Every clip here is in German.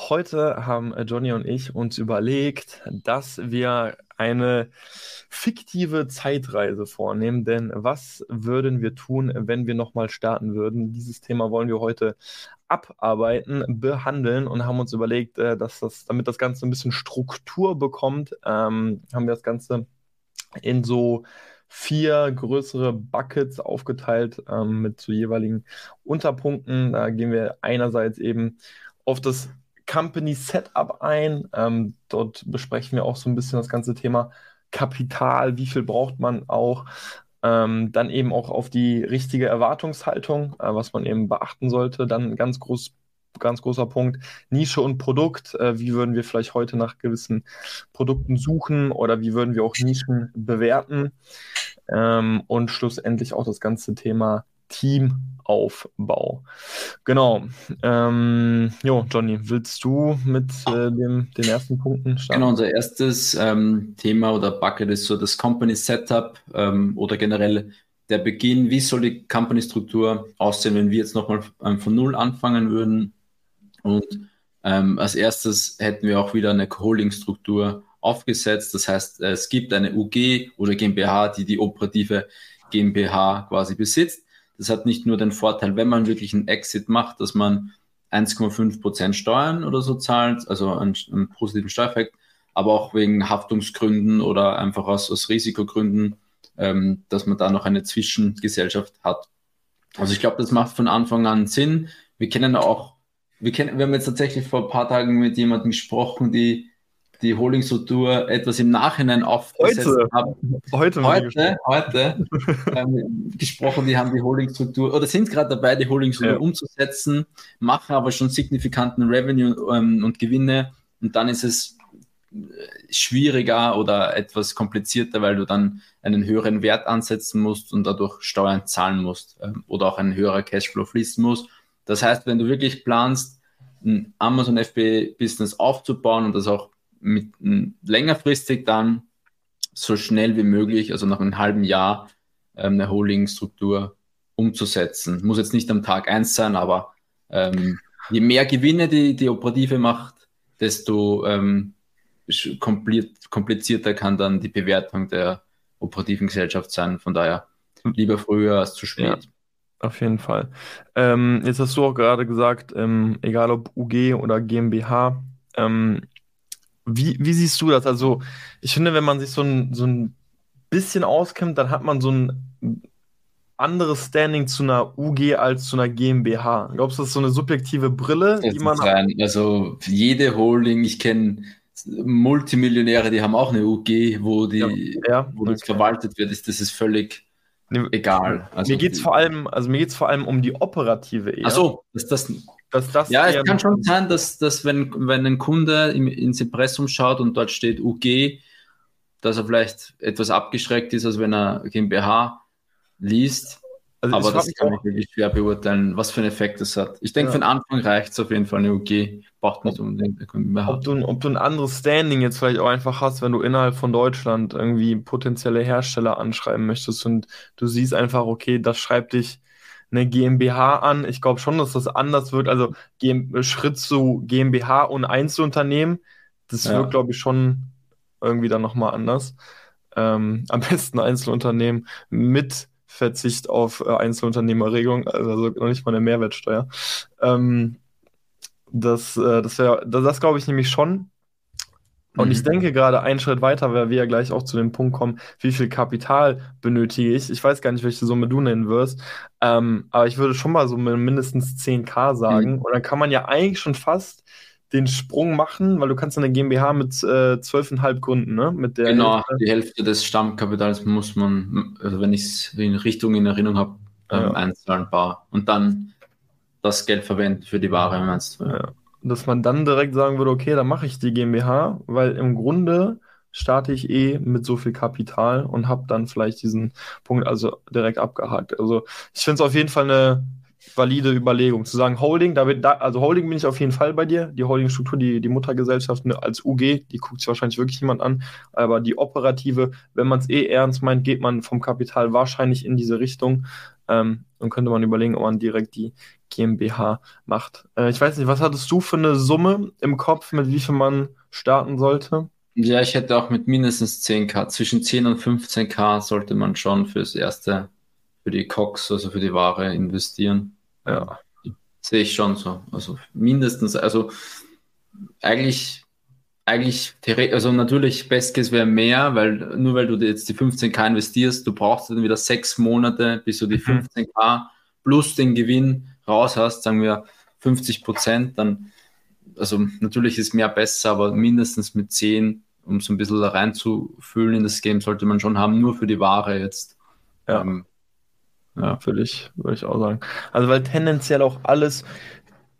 Heute haben Johnny und ich uns überlegt, dass wir eine fiktive Zeitreise vornehmen. Denn was würden wir tun, wenn wir nochmal starten würden? Dieses Thema wollen wir heute abarbeiten, behandeln und haben uns überlegt, äh, dass das, damit das Ganze ein bisschen Struktur bekommt, ähm, haben wir das Ganze in so vier größere Buckets aufgeteilt ähm, mit zu jeweiligen Unterpunkten. Da gehen wir einerseits eben auf das Company Setup ein. Ähm, dort besprechen wir auch so ein bisschen das ganze Thema Kapital, wie viel braucht man auch. Ähm, dann eben auch auf die richtige Erwartungshaltung, äh, was man eben beachten sollte. Dann ganz groß, ganz großer Punkt, Nische und Produkt. Äh, wie würden wir vielleicht heute nach gewissen Produkten suchen oder wie würden wir auch Nischen bewerten? Ähm, und schlussendlich auch das ganze Thema Teamaufbau. Genau. Ähm, jo, Johnny, willst du mit äh, dem, den ersten Punkten starten? Genau, unser erstes ähm, Thema oder Bucket ist so das Company Setup ähm, oder generell der Beginn. Wie soll die Company-Struktur aussehen, wenn wir jetzt nochmal ähm, von Null anfangen würden? Und ähm, als erstes hätten wir auch wieder eine Holding-Struktur aufgesetzt. Das heißt, es gibt eine UG oder GmbH, die die operative GmbH quasi besitzt. Das hat nicht nur den Vorteil, wenn man wirklich einen Exit macht, dass man 1,5 Prozent Steuern oder so zahlt, also einen, einen, positiven Steuereffekt, aber auch wegen Haftungsgründen oder einfach aus, aus Risikogründen, ähm, dass man da noch eine Zwischengesellschaft hat. Also ich glaube, das macht von Anfang an Sinn. Wir kennen auch, wir kennen, wir haben jetzt tatsächlich vor ein paar Tagen mit jemandem gesprochen, die die Holdingstruktur etwas im Nachhinein aufgesetzt heute. haben. Heute, heute, heute ähm, gesprochen, die haben die Holdingstruktur oder sind gerade dabei, die Holdingstruktur ja. umzusetzen, machen aber schon signifikanten Revenue ähm, und Gewinne und dann ist es äh, schwieriger oder etwas komplizierter, weil du dann einen höheren Wert ansetzen musst und dadurch Steuern zahlen musst ähm, oder auch ein höherer Cashflow fließen muss. Das heißt, wenn du wirklich planst, ein Amazon FB Business aufzubauen und das auch mit längerfristig dann so schnell wie möglich, also nach einem halben Jahr, ähm, eine Holding-Struktur umzusetzen. Muss jetzt nicht am Tag eins sein, aber ähm, je mehr Gewinne die, die Operative macht, desto ähm, komplizierter kann dann die Bewertung der operativen Gesellschaft sein. Von daher lieber früher als zu spät. Ja, auf jeden Fall. Ähm, jetzt hast du auch gerade gesagt, ähm, egal ob UG oder GmbH, ähm, wie, wie siehst du das? Also, ich finde, wenn man sich so ein, so ein bisschen auskennt, dann hat man so ein anderes Standing zu einer UG als zu einer GmbH. Glaubst du, das ist so eine subjektive Brille, das die man hat? Also jede Holding, ich kenne Multimillionäre, die haben auch eine UG, wo die, ja, ja, wo okay. das verwaltet wird. Das ist völlig egal. Also mir geht es vor allem, also mir vor allem um die operative eher. Ach so, ist das dass das ja, es kann schon sein, dass, dass wenn, wenn ein Kunde im, ins Impressum schaut und dort steht UG, dass er vielleicht etwas abgeschreckt ist, als wenn er GmbH liest. Also aber das kann ich wirklich schwer beurteilen, was für einen Effekt das hat. Ich denke, ja. für den Anfang reicht es auf jeden Fall eine UG. Braucht nicht unbedingt GmbH. Ob du, ob du ein anderes Standing jetzt vielleicht auch einfach hast, wenn du innerhalb von Deutschland irgendwie potenzielle Hersteller anschreiben möchtest und du siehst einfach, okay, das schreibt dich eine GmbH an. Ich glaube schon, dass das anders wird. Also Schritt zu GmbH und Einzelunternehmen, das ja. wird, glaube ich, schon irgendwie dann nochmal anders. Ähm, am besten Einzelunternehmen mit Verzicht auf äh, Einzelunternehmerregelung, also noch nicht mal eine Mehrwertsteuer. Ähm, das äh, das wäre, das, das glaube ich nämlich schon. Und mhm. ich denke gerade einen Schritt weiter, weil wir ja gleich auch zu dem Punkt kommen, wie viel Kapital benötige ich. Ich weiß gar nicht, welche Summe du nennen wirst, ähm, aber ich würde schon mal so mindestens 10k sagen. Mhm. Und dann kann man ja eigentlich schon fast den Sprung machen, weil du kannst eine GmbH mit äh, 12,5 gründen, ne? Mit der genau, Hälfte. die Hälfte des Stammkapitals muss man, also wenn ich es in Richtung in Erinnerung habe, ähm, ja. einzahlen bar und dann das Geld verwenden für die Ware, meinst du? Ja dass man dann direkt sagen würde, okay, dann mache ich die GmbH, weil im Grunde starte ich eh mit so viel Kapital und habe dann vielleicht diesen Punkt also direkt abgehakt. Also ich finde es auf jeden Fall eine valide Überlegung. Zu sagen, Holding, da wird da, also Holding bin ich auf jeden Fall bei dir. Die Holdingstruktur, die, die Muttergesellschaft ne, als UG, die guckt sich wahrscheinlich wirklich niemand an. Aber die operative, wenn man es eh ernst meint, geht man vom Kapital wahrscheinlich in diese Richtung. Ähm, dann könnte man überlegen, ob man direkt die GmbH macht. Äh, ich weiß nicht, was hattest du für eine Summe im Kopf, mit wie viel man starten sollte? Ja, ich hätte auch mit mindestens 10k, zwischen 10 und 15k sollte man schon fürs erste, für die Cox, also für die Ware investieren. Ja. Sehe ich schon so. Also mindestens, also eigentlich, eigentlich, also natürlich, Best Case wäre mehr, weil nur weil du jetzt die 15k investierst, du brauchst dann wieder sechs Monate, bis du die 15k mhm. plus den Gewinn raus hast, sagen wir 50 Prozent, dann, also natürlich ist mehr besser, aber mindestens mit 10 um so ein bisschen reinzufühlen in das Game, sollte man schon haben, nur für die Ware jetzt. Ja, ähm, ja würde ich, würde ich auch sagen. Also weil tendenziell auch alles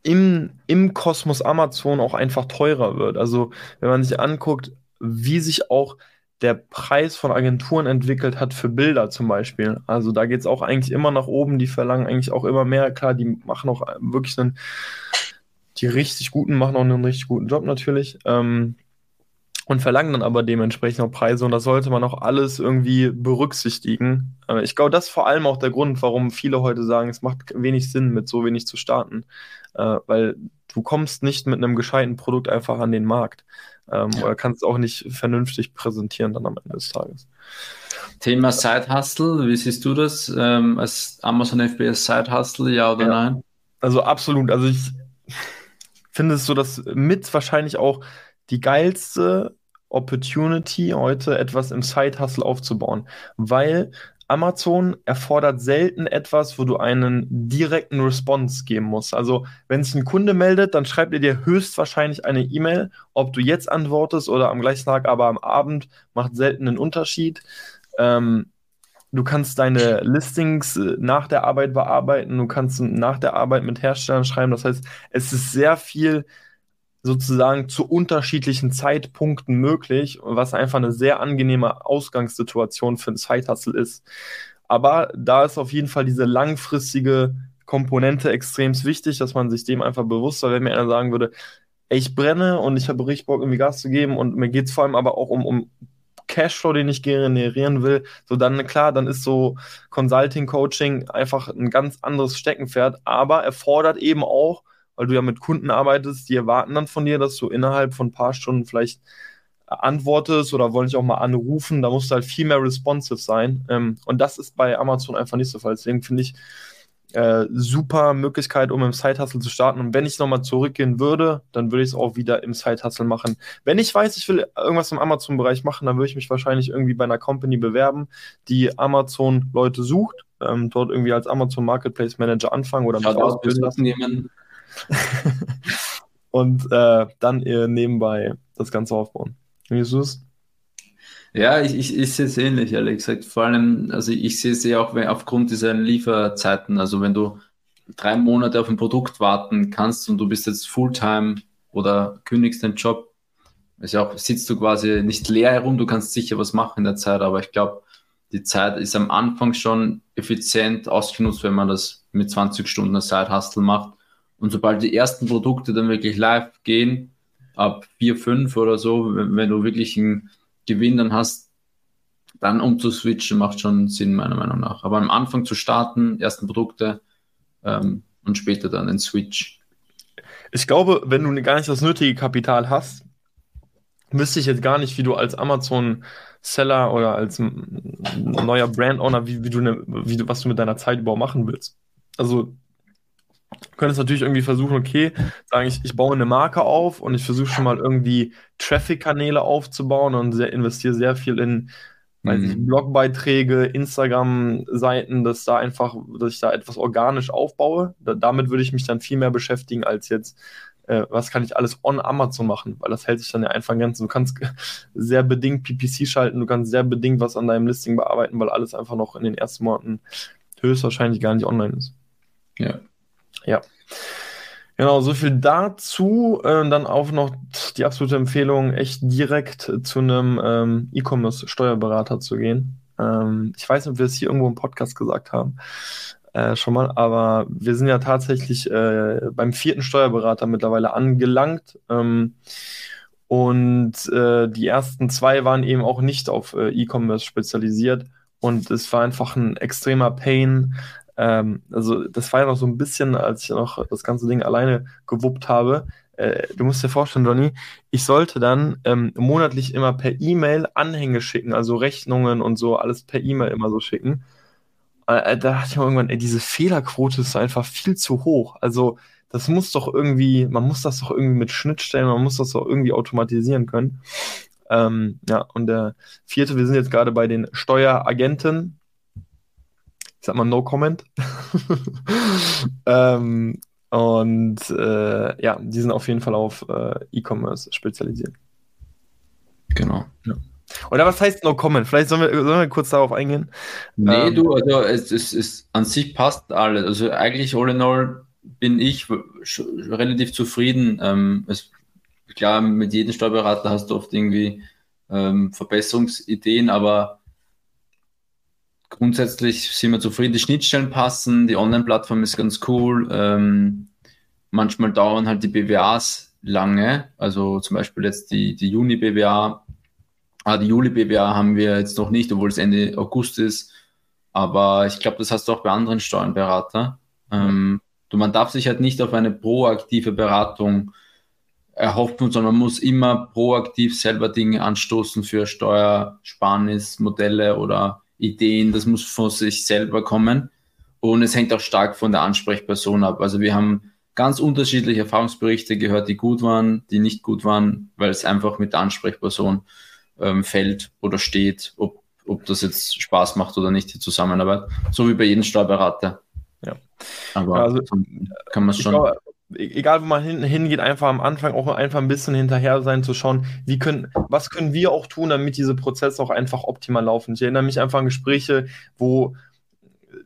im, im Kosmos Amazon auch einfach teurer wird. Also wenn man sich anguckt, wie sich auch der Preis von Agenturen entwickelt hat für Bilder zum Beispiel. Also da geht es auch eigentlich immer nach oben, die verlangen eigentlich auch immer mehr. Klar, die machen auch wirklich einen, die richtig guten machen auch einen richtig guten Job natürlich. Ähm, und verlangen dann aber dementsprechend auch Preise und das sollte man auch alles irgendwie berücksichtigen. Ich glaube, das ist vor allem auch der Grund, warum viele heute sagen, es macht wenig Sinn, mit so wenig zu starten, äh, weil du kommst nicht mit einem gescheiten Produkt einfach an den Markt ähm, ja. oder kannst auch nicht vernünftig präsentieren dann am Ende des Tages. Thema Side Hustle, wie siehst du das ähm, als Amazon FBS Side Hustle, ja oder ja. nein? Also absolut, also ich finde es so, dass mit wahrscheinlich auch die geilste Opportunity, heute etwas im Side-Hustle aufzubauen, weil Amazon erfordert selten etwas, wo du einen direkten Response geben musst. Also, wenn sich ein Kunde meldet, dann schreibt er dir höchstwahrscheinlich eine E-Mail. Ob du jetzt antwortest oder am gleichen Tag, aber am Abend, macht selten einen Unterschied. Ähm, du kannst deine Listings äh, nach der Arbeit bearbeiten. Du kannst nach der Arbeit mit Herstellern schreiben. Das heißt, es ist sehr viel sozusagen zu unterschiedlichen Zeitpunkten möglich, was einfach eine sehr angenehme Ausgangssituation für ein Side-Hustle ist. Aber da ist auf jeden Fall diese langfristige Komponente extrem wichtig, dass man sich dem einfach bewusst war, wenn mir einer sagen würde, ich brenne und ich habe richtig Bock, irgendwie Gas zu geben und mir geht es vor allem aber auch um, um Cashflow, den ich generieren will, so dann klar, dann ist so Consulting, Coaching einfach ein ganz anderes Steckenpferd, aber erfordert eben auch weil du ja mit Kunden arbeitest, die erwarten dann von dir, dass du innerhalb von ein paar Stunden vielleicht antwortest oder wollen dich auch mal anrufen. Da musst du halt viel mehr responsive sein. Ähm, und das ist bei Amazon einfach nicht so Fall. Deswegen finde ich äh, super Möglichkeit, um im Side-Hustle zu starten. Und wenn ich nochmal zurückgehen würde, dann würde ich es auch wieder im Side-Hustle machen. Wenn ich weiß, ich will irgendwas im Amazon-Bereich machen, dann würde ich mich wahrscheinlich irgendwie bei einer Company bewerben, die Amazon-Leute sucht, ähm, dort irgendwie als Amazon Marketplace Manager anfangen oder mich ausbilden lassen. und äh, dann äh, nebenbei das Ganze aufbauen. Wie ist es? Ja, ich, ich, ich sehe es ähnlich, ehrlich gesagt. Vor allem, also ich sehe es ja auch wenn, aufgrund dieser Lieferzeiten. Also wenn du drei Monate auf ein Produkt warten kannst und du bist jetzt Fulltime oder kündigst den Job, ist ja auch, sitzt du quasi nicht leer herum, du kannst sicher was machen in der Zeit, aber ich glaube, die Zeit ist am Anfang schon effizient ausgenutzt, wenn man das mit 20 Stunden Side-Hustle macht. Und sobald die ersten Produkte dann wirklich live gehen, ab 4, 5 oder so, wenn, wenn du wirklich einen Gewinn dann hast, dann umzuswitchen macht schon Sinn, meiner Meinung nach. Aber am Anfang zu starten, ersten Produkte ähm, und später dann den Switch. Ich glaube, wenn du gar nicht das nötige Kapital hast, wüsste ich jetzt gar nicht, wie du als Amazon-Seller oder als neuer Brand-Owner, wie, wie, du ne, wie du, was du mit deiner Zeit überhaupt machen willst. Also Du könntest natürlich irgendwie versuchen, okay, sagen ich, ich baue eine Marke auf und ich versuche schon mal irgendwie Traffic-Kanäle aufzubauen und sehr, investiere sehr viel in weiß ich, mhm. Blogbeiträge, Instagram-Seiten, dass da einfach, dass ich da etwas organisch aufbaue. Da, damit würde ich mich dann viel mehr beschäftigen, als jetzt, äh, was kann ich alles on Amazon machen, weil das hält sich dann ja einfach ganz. Du kannst sehr bedingt PPC schalten, du kannst sehr bedingt was an deinem Listing bearbeiten, weil alles einfach noch in den ersten Monaten höchstwahrscheinlich gar nicht online ist. Ja. Ja. Genau, so viel dazu. Äh, dann auch noch die absolute Empfehlung, echt direkt zu einem ähm, E-Commerce-Steuerberater zu gehen. Ähm, ich weiß nicht, ob wir es hier irgendwo im Podcast gesagt haben. äh, schon mal. Aber wir sind ja tatsächlich äh, beim vierten Steuerberater mittlerweile angelangt. Ähm, und äh, die ersten zwei waren eben auch nicht auf äh, E-Commerce spezialisiert. Und es war einfach ein extremer Pain. Ähm, also das war ja noch so ein bisschen, als ich noch das ganze Ding alleine gewuppt habe. Äh, du musst dir vorstellen, Johnny, ich sollte dann ähm, monatlich immer per E-Mail Anhänge schicken, also Rechnungen und so, alles per E-Mail immer so schicken. Äh, da dachte ich mir irgendwann, ey, diese Fehlerquote ist einfach viel zu hoch. Also das muss doch irgendwie, man muss das doch irgendwie mit Schnittstellen, man muss das doch irgendwie automatisieren können. Ähm, ja, und der vierte, wir sind jetzt gerade bei den Steueragenten. Ich sag mal No Comment. ähm, und äh, ja, die sind auf jeden Fall auf äh, E-Commerce spezialisiert. Genau. Ja. Oder was heißt No Comment? Vielleicht sollen wir, sollen wir kurz darauf eingehen. Nee, ähm, du, also es, es an sich passt alles. Also eigentlich all in all bin ich relativ zufrieden. Ähm, es, klar, mit jedem Steuerberater hast du oft irgendwie ähm, Verbesserungsideen, aber grundsätzlich sind wir zufrieden. Die Schnittstellen passen, die Online-Plattform ist ganz cool. Ähm, manchmal dauern halt die BWAs lange, also zum Beispiel jetzt die, die Juni-BWA. Ah, die Juli-BWA haben wir jetzt noch nicht, obwohl es Ende August ist. Aber ich glaube, das hast du auch bei anderen Steuernberater. Ähm, Du, man darf sich halt nicht auf eine proaktive Beratung erhoffen, sondern man muss immer proaktiv selber Dinge anstoßen für Steuersparnismodelle oder Ideen. Das muss von sich selber kommen. Und es hängt auch stark von der Ansprechperson ab. Also wir haben ganz unterschiedliche Erfahrungsberichte gehört, die gut waren, die nicht gut waren, weil es einfach mit der Ansprechperson ähm, fällt oder steht, ob, ob das jetzt Spaß macht oder nicht, die Zusammenarbeit. So wie bei jedem Steuerberater. Ja. Aber also, kann man schon. Glaube, egal wo man hin, hingeht, einfach am Anfang auch einfach ein bisschen hinterher sein, zu schauen, wie können, was können wir auch tun, damit diese Prozesse auch einfach optimal laufen. Ich erinnere mich einfach an Gespräche, wo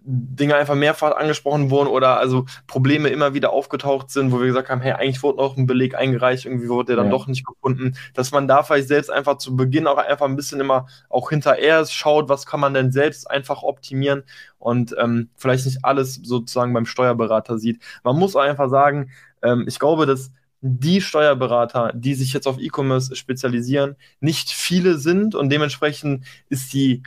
Dinge einfach mehrfach angesprochen wurden oder also Probleme immer wieder aufgetaucht sind, wo wir gesagt haben, hey, eigentlich wurde noch ein Beleg eingereicht, irgendwie wurde der dann ja. doch nicht gefunden, dass man da vielleicht selbst einfach zu Beginn auch einfach ein bisschen immer auch hinterher schaut, was kann man denn selbst einfach optimieren und ähm, vielleicht nicht alles sozusagen beim Steuerberater sieht. Man muss einfach sagen, ähm, ich glaube, dass die Steuerberater, die sich jetzt auf E-Commerce spezialisieren, nicht viele sind und dementsprechend ist die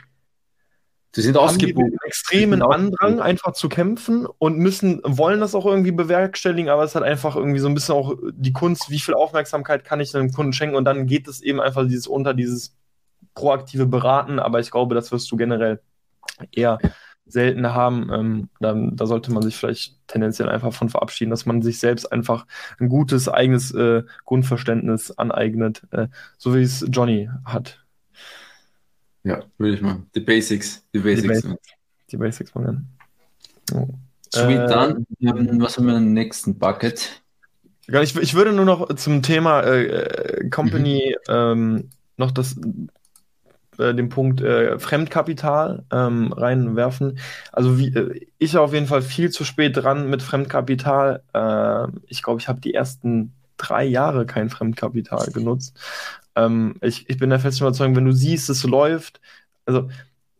Sie sind ausgebucht. extremen Andrang, einfach zu kämpfen und müssen, wollen das auch irgendwie bewerkstelligen, aber es hat einfach irgendwie so ein bisschen auch die Kunst, wie viel Aufmerksamkeit kann ich dem Kunden schenken und dann geht es eben einfach dieses unter dieses proaktive Beraten, aber ich glaube, das wirst du generell eher selten haben. Ähm, dann, da sollte man sich vielleicht tendenziell einfach von verabschieden, dass man sich selbst einfach ein gutes eigenes äh, Grundverständnis aneignet, äh, so wie es Johnny hat. Ja, würde ich mal. Die Basics. Die Basics. Die Basics, die Basics machen. Oh. Sweet, äh, dann. Was haben wir im nächsten Bucket? Ich, ich würde nur noch zum Thema äh, äh Company mhm. ähm, noch das, äh, den Punkt äh, Fremdkapital ähm, reinwerfen. Also wie, äh, ich auf jeden Fall viel zu spät dran mit Fremdkapital. Äh, ich glaube, ich habe die ersten drei Jahre kein Fremdkapital genutzt. Ähm, ich, ich bin der festen Überzeugung, wenn du siehst, es läuft, also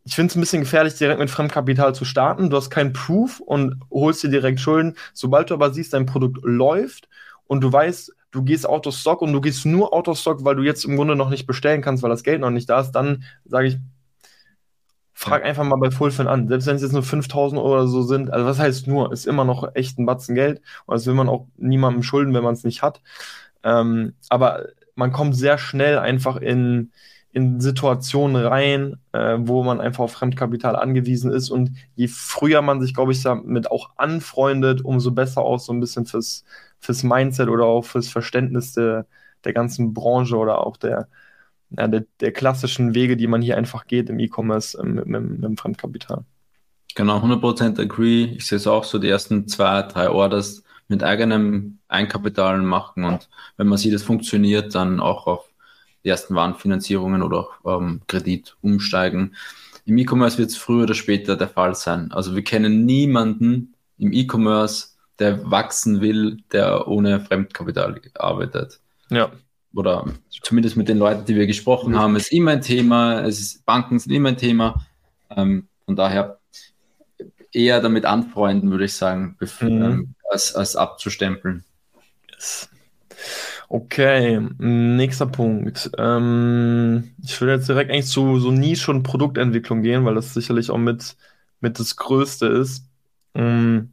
ich finde es ein bisschen gefährlich, direkt mit Fremdkapital zu starten. Du hast keinen Proof und holst dir direkt Schulden. Sobald du aber siehst, dein Produkt läuft und du weißt, du gehst out of stock und du gehst nur out of stock, weil du jetzt im Grunde noch nicht bestellen kannst, weil das Geld noch nicht da ist, dann sage ich, frag einfach mal bei Fullfin an. Selbst wenn es jetzt nur 5000 Euro oder so sind, also was heißt nur, ist immer noch echt ein Batzen Geld und das will man auch niemandem schulden, wenn man es nicht hat. Ähm, aber man kommt sehr schnell einfach in, in Situationen rein, äh, wo man einfach auf Fremdkapital angewiesen ist. Und je früher man sich, glaube ich, damit auch anfreundet, umso besser auch so ein bisschen fürs, fürs Mindset oder auch fürs Verständnis der, der ganzen Branche oder auch der, ja, der, der klassischen Wege, die man hier einfach geht im E-Commerce äh, mit, mit, mit dem Fremdkapital. Genau, 100% agree. Ich sehe es auch so, die ersten zwei, drei Orders mit eigenem Eigenkapital machen und wenn man sieht, es funktioniert, dann auch auf die ersten Warenfinanzierungen oder auch ähm, Kredit umsteigen. Im E-Commerce wird es früher oder später der Fall sein. Also wir kennen niemanden im E-Commerce, der wachsen will, der ohne Fremdkapital arbeitet. Ja. Oder zumindest mit den Leuten, die wir gesprochen haben, ist immer ein Thema. Es ist, Banken sind immer ein Thema. Ähm, von daher eher damit anfreunden, würde ich sagen, mhm. ähm, als, als abzustempeln. Yes. Okay, nächster Punkt. Ähm, ich würde jetzt direkt eigentlich zu so Nische- und Produktentwicklung gehen, weil das sicherlich auch mit, mit das Größte ist. Ähm,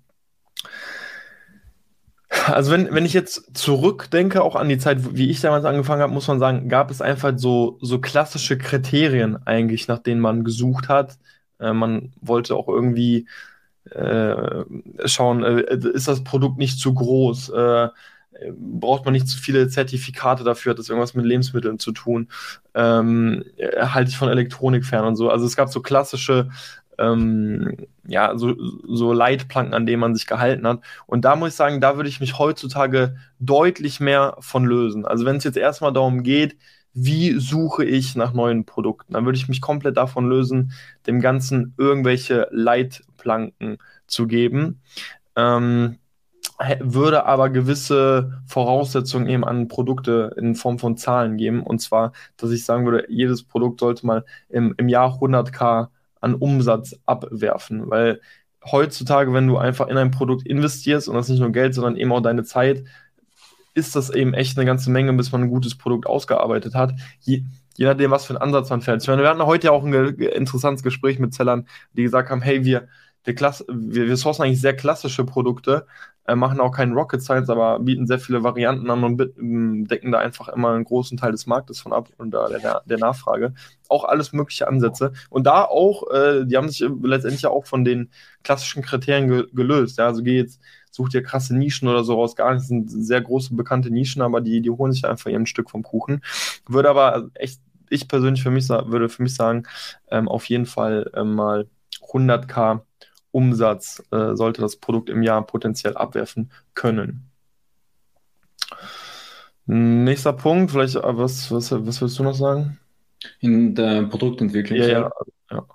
also wenn, wenn ich jetzt zurückdenke, auch an die Zeit, wie ich damals angefangen habe, muss man sagen, gab es einfach so, so klassische Kriterien eigentlich, nach denen man gesucht hat. Äh, man wollte auch irgendwie äh, schauen, äh, ist das Produkt nicht zu groß? Äh, braucht man nicht zu viele Zertifikate dafür, hat das irgendwas mit Lebensmitteln zu tun? Ähm, halte ich von Elektronik fern und so. Also es gab so klassische ähm, ja, so, so Leitplanken, an denen man sich gehalten hat. Und da muss ich sagen, da würde ich mich heutzutage deutlich mehr von lösen. Also wenn es jetzt erstmal darum geht, wie suche ich nach neuen Produkten, dann würde ich mich komplett davon lösen, dem Ganzen irgendwelche Leitplanken zu geben. Ähm, würde aber gewisse Voraussetzungen eben an Produkte in Form von Zahlen geben. Und zwar, dass ich sagen würde, jedes Produkt sollte mal im, im Jahr 100k an Umsatz abwerfen. Weil heutzutage, wenn du einfach in ein Produkt investierst und das nicht nur Geld, sondern eben auch deine Zeit, ist das eben echt eine ganze Menge, bis man ein gutes Produkt ausgearbeitet hat. Je, je nachdem, was für ein Ansatz man fährt. wir hatten heute ja auch ein interessantes Gespräch mit Zellern, die gesagt haben, hey, wir, wir, wir, wir sourcen eigentlich sehr klassische Produkte, äh, machen auch keinen Rocket Science, aber bieten sehr viele Varianten an und decken da einfach immer einen großen Teil des Marktes von ab und da der, der Nachfrage. Auch alles mögliche Ansätze. Und da auch, äh, die haben sich letztendlich auch von den klassischen Kriterien ge gelöst. Ja, also geh jetzt, such dir krasse Nischen oder so raus, gar nicht. Sind sehr große, bekannte Nischen, aber die, die holen sich einfach ihren Stück vom Kuchen. Würde aber echt, ich persönlich für mich würde für mich sagen, ähm, auf jeden Fall ähm, mal 100k Umsatz äh, sollte das Produkt im Jahr potenziell abwerfen können. Nächster Punkt, vielleicht, äh, was, was, was willst du noch sagen? In der Produktentwicklung. Ja, ja, ja.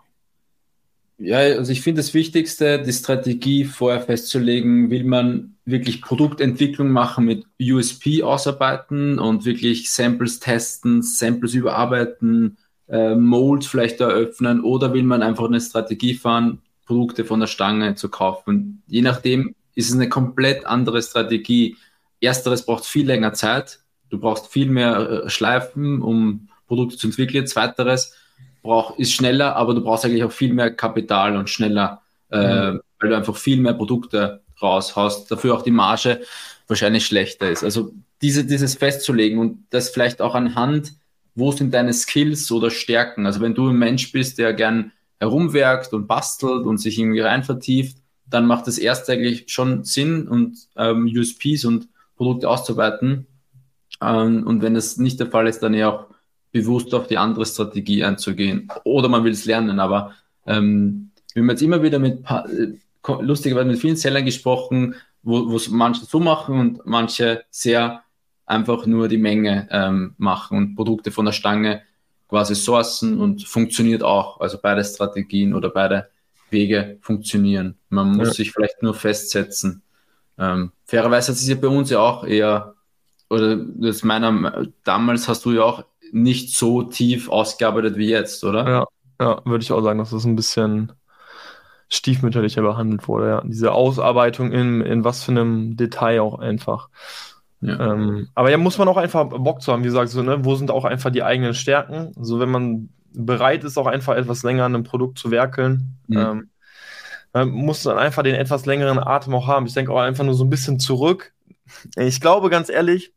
Ja, also ich finde das Wichtigste, die Strategie vorher festzulegen, will man wirklich Produktentwicklung machen mit USP ausarbeiten und wirklich Samples testen, Samples überarbeiten, äh, Molds vielleicht eröffnen oder will man einfach eine Strategie fahren, Produkte von der Stange zu kaufen. Je nachdem ist es eine komplett andere Strategie. Ersteres braucht viel länger Zeit. Du brauchst viel mehr äh, Schleifen, um Produkte zu entwickeln. Zweiteres braucht, ist schneller, aber du brauchst eigentlich auch viel mehr Kapital und schneller, äh, mhm. weil du einfach viel mehr Produkte raushaust. Dafür auch die Marge wahrscheinlich schlechter ist. Also diese, dieses festzulegen und das vielleicht auch anhand, wo sind deine Skills oder Stärken. Also wenn du ein Mensch bist, der gern herumwerkt und bastelt und sich irgendwie rein vertieft, dann macht es erst eigentlich schon Sinn und ähm, USPs und Produkte auszuarbeiten. Ähm, und wenn das nicht der Fall ist, dann eher auch bewusst auf die andere Strategie einzugehen. Oder man will es lernen, aber ähm, wir haben jetzt immer wieder mit äh, lustigerweise mit vielen Sellern gesprochen, wo es manche so machen und manche sehr einfach nur die Menge ähm, machen und Produkte von der Stange quasi sourcen und funktioniert auch. Also beide Strategien oder beide Wege funktionieren. Man muss ja. sich vielleicht nur festsetzen. Ähm, fairerweise ist es ja bei uns ja auch eher, oder das meiner, damals hast du ja auch nicht so tief ausgearbeitet wie jetzt, oder? Ja, ja, würde ich auch sagen, dass das ein bisschen stiefmütterlicher behandelt wurde, ja. Diese Ausarbeitung in, in was für einem Detail auch einfach. Ja. Ähm, aber ja, muss man auch einfach Bock zu haben, wie gesagt, so, ne? wo sind auch einfach die eigenen Stärken? So, wenn man bereit ist, auch einfach etwas länger an einem Produkt zu werkeln, ja. ähm, man muss dann einfach den etwas längeren Atem auch haben. Ich denke auch einfach nur so ein bisschen zurück. Ich glaube, ganz ehrlich,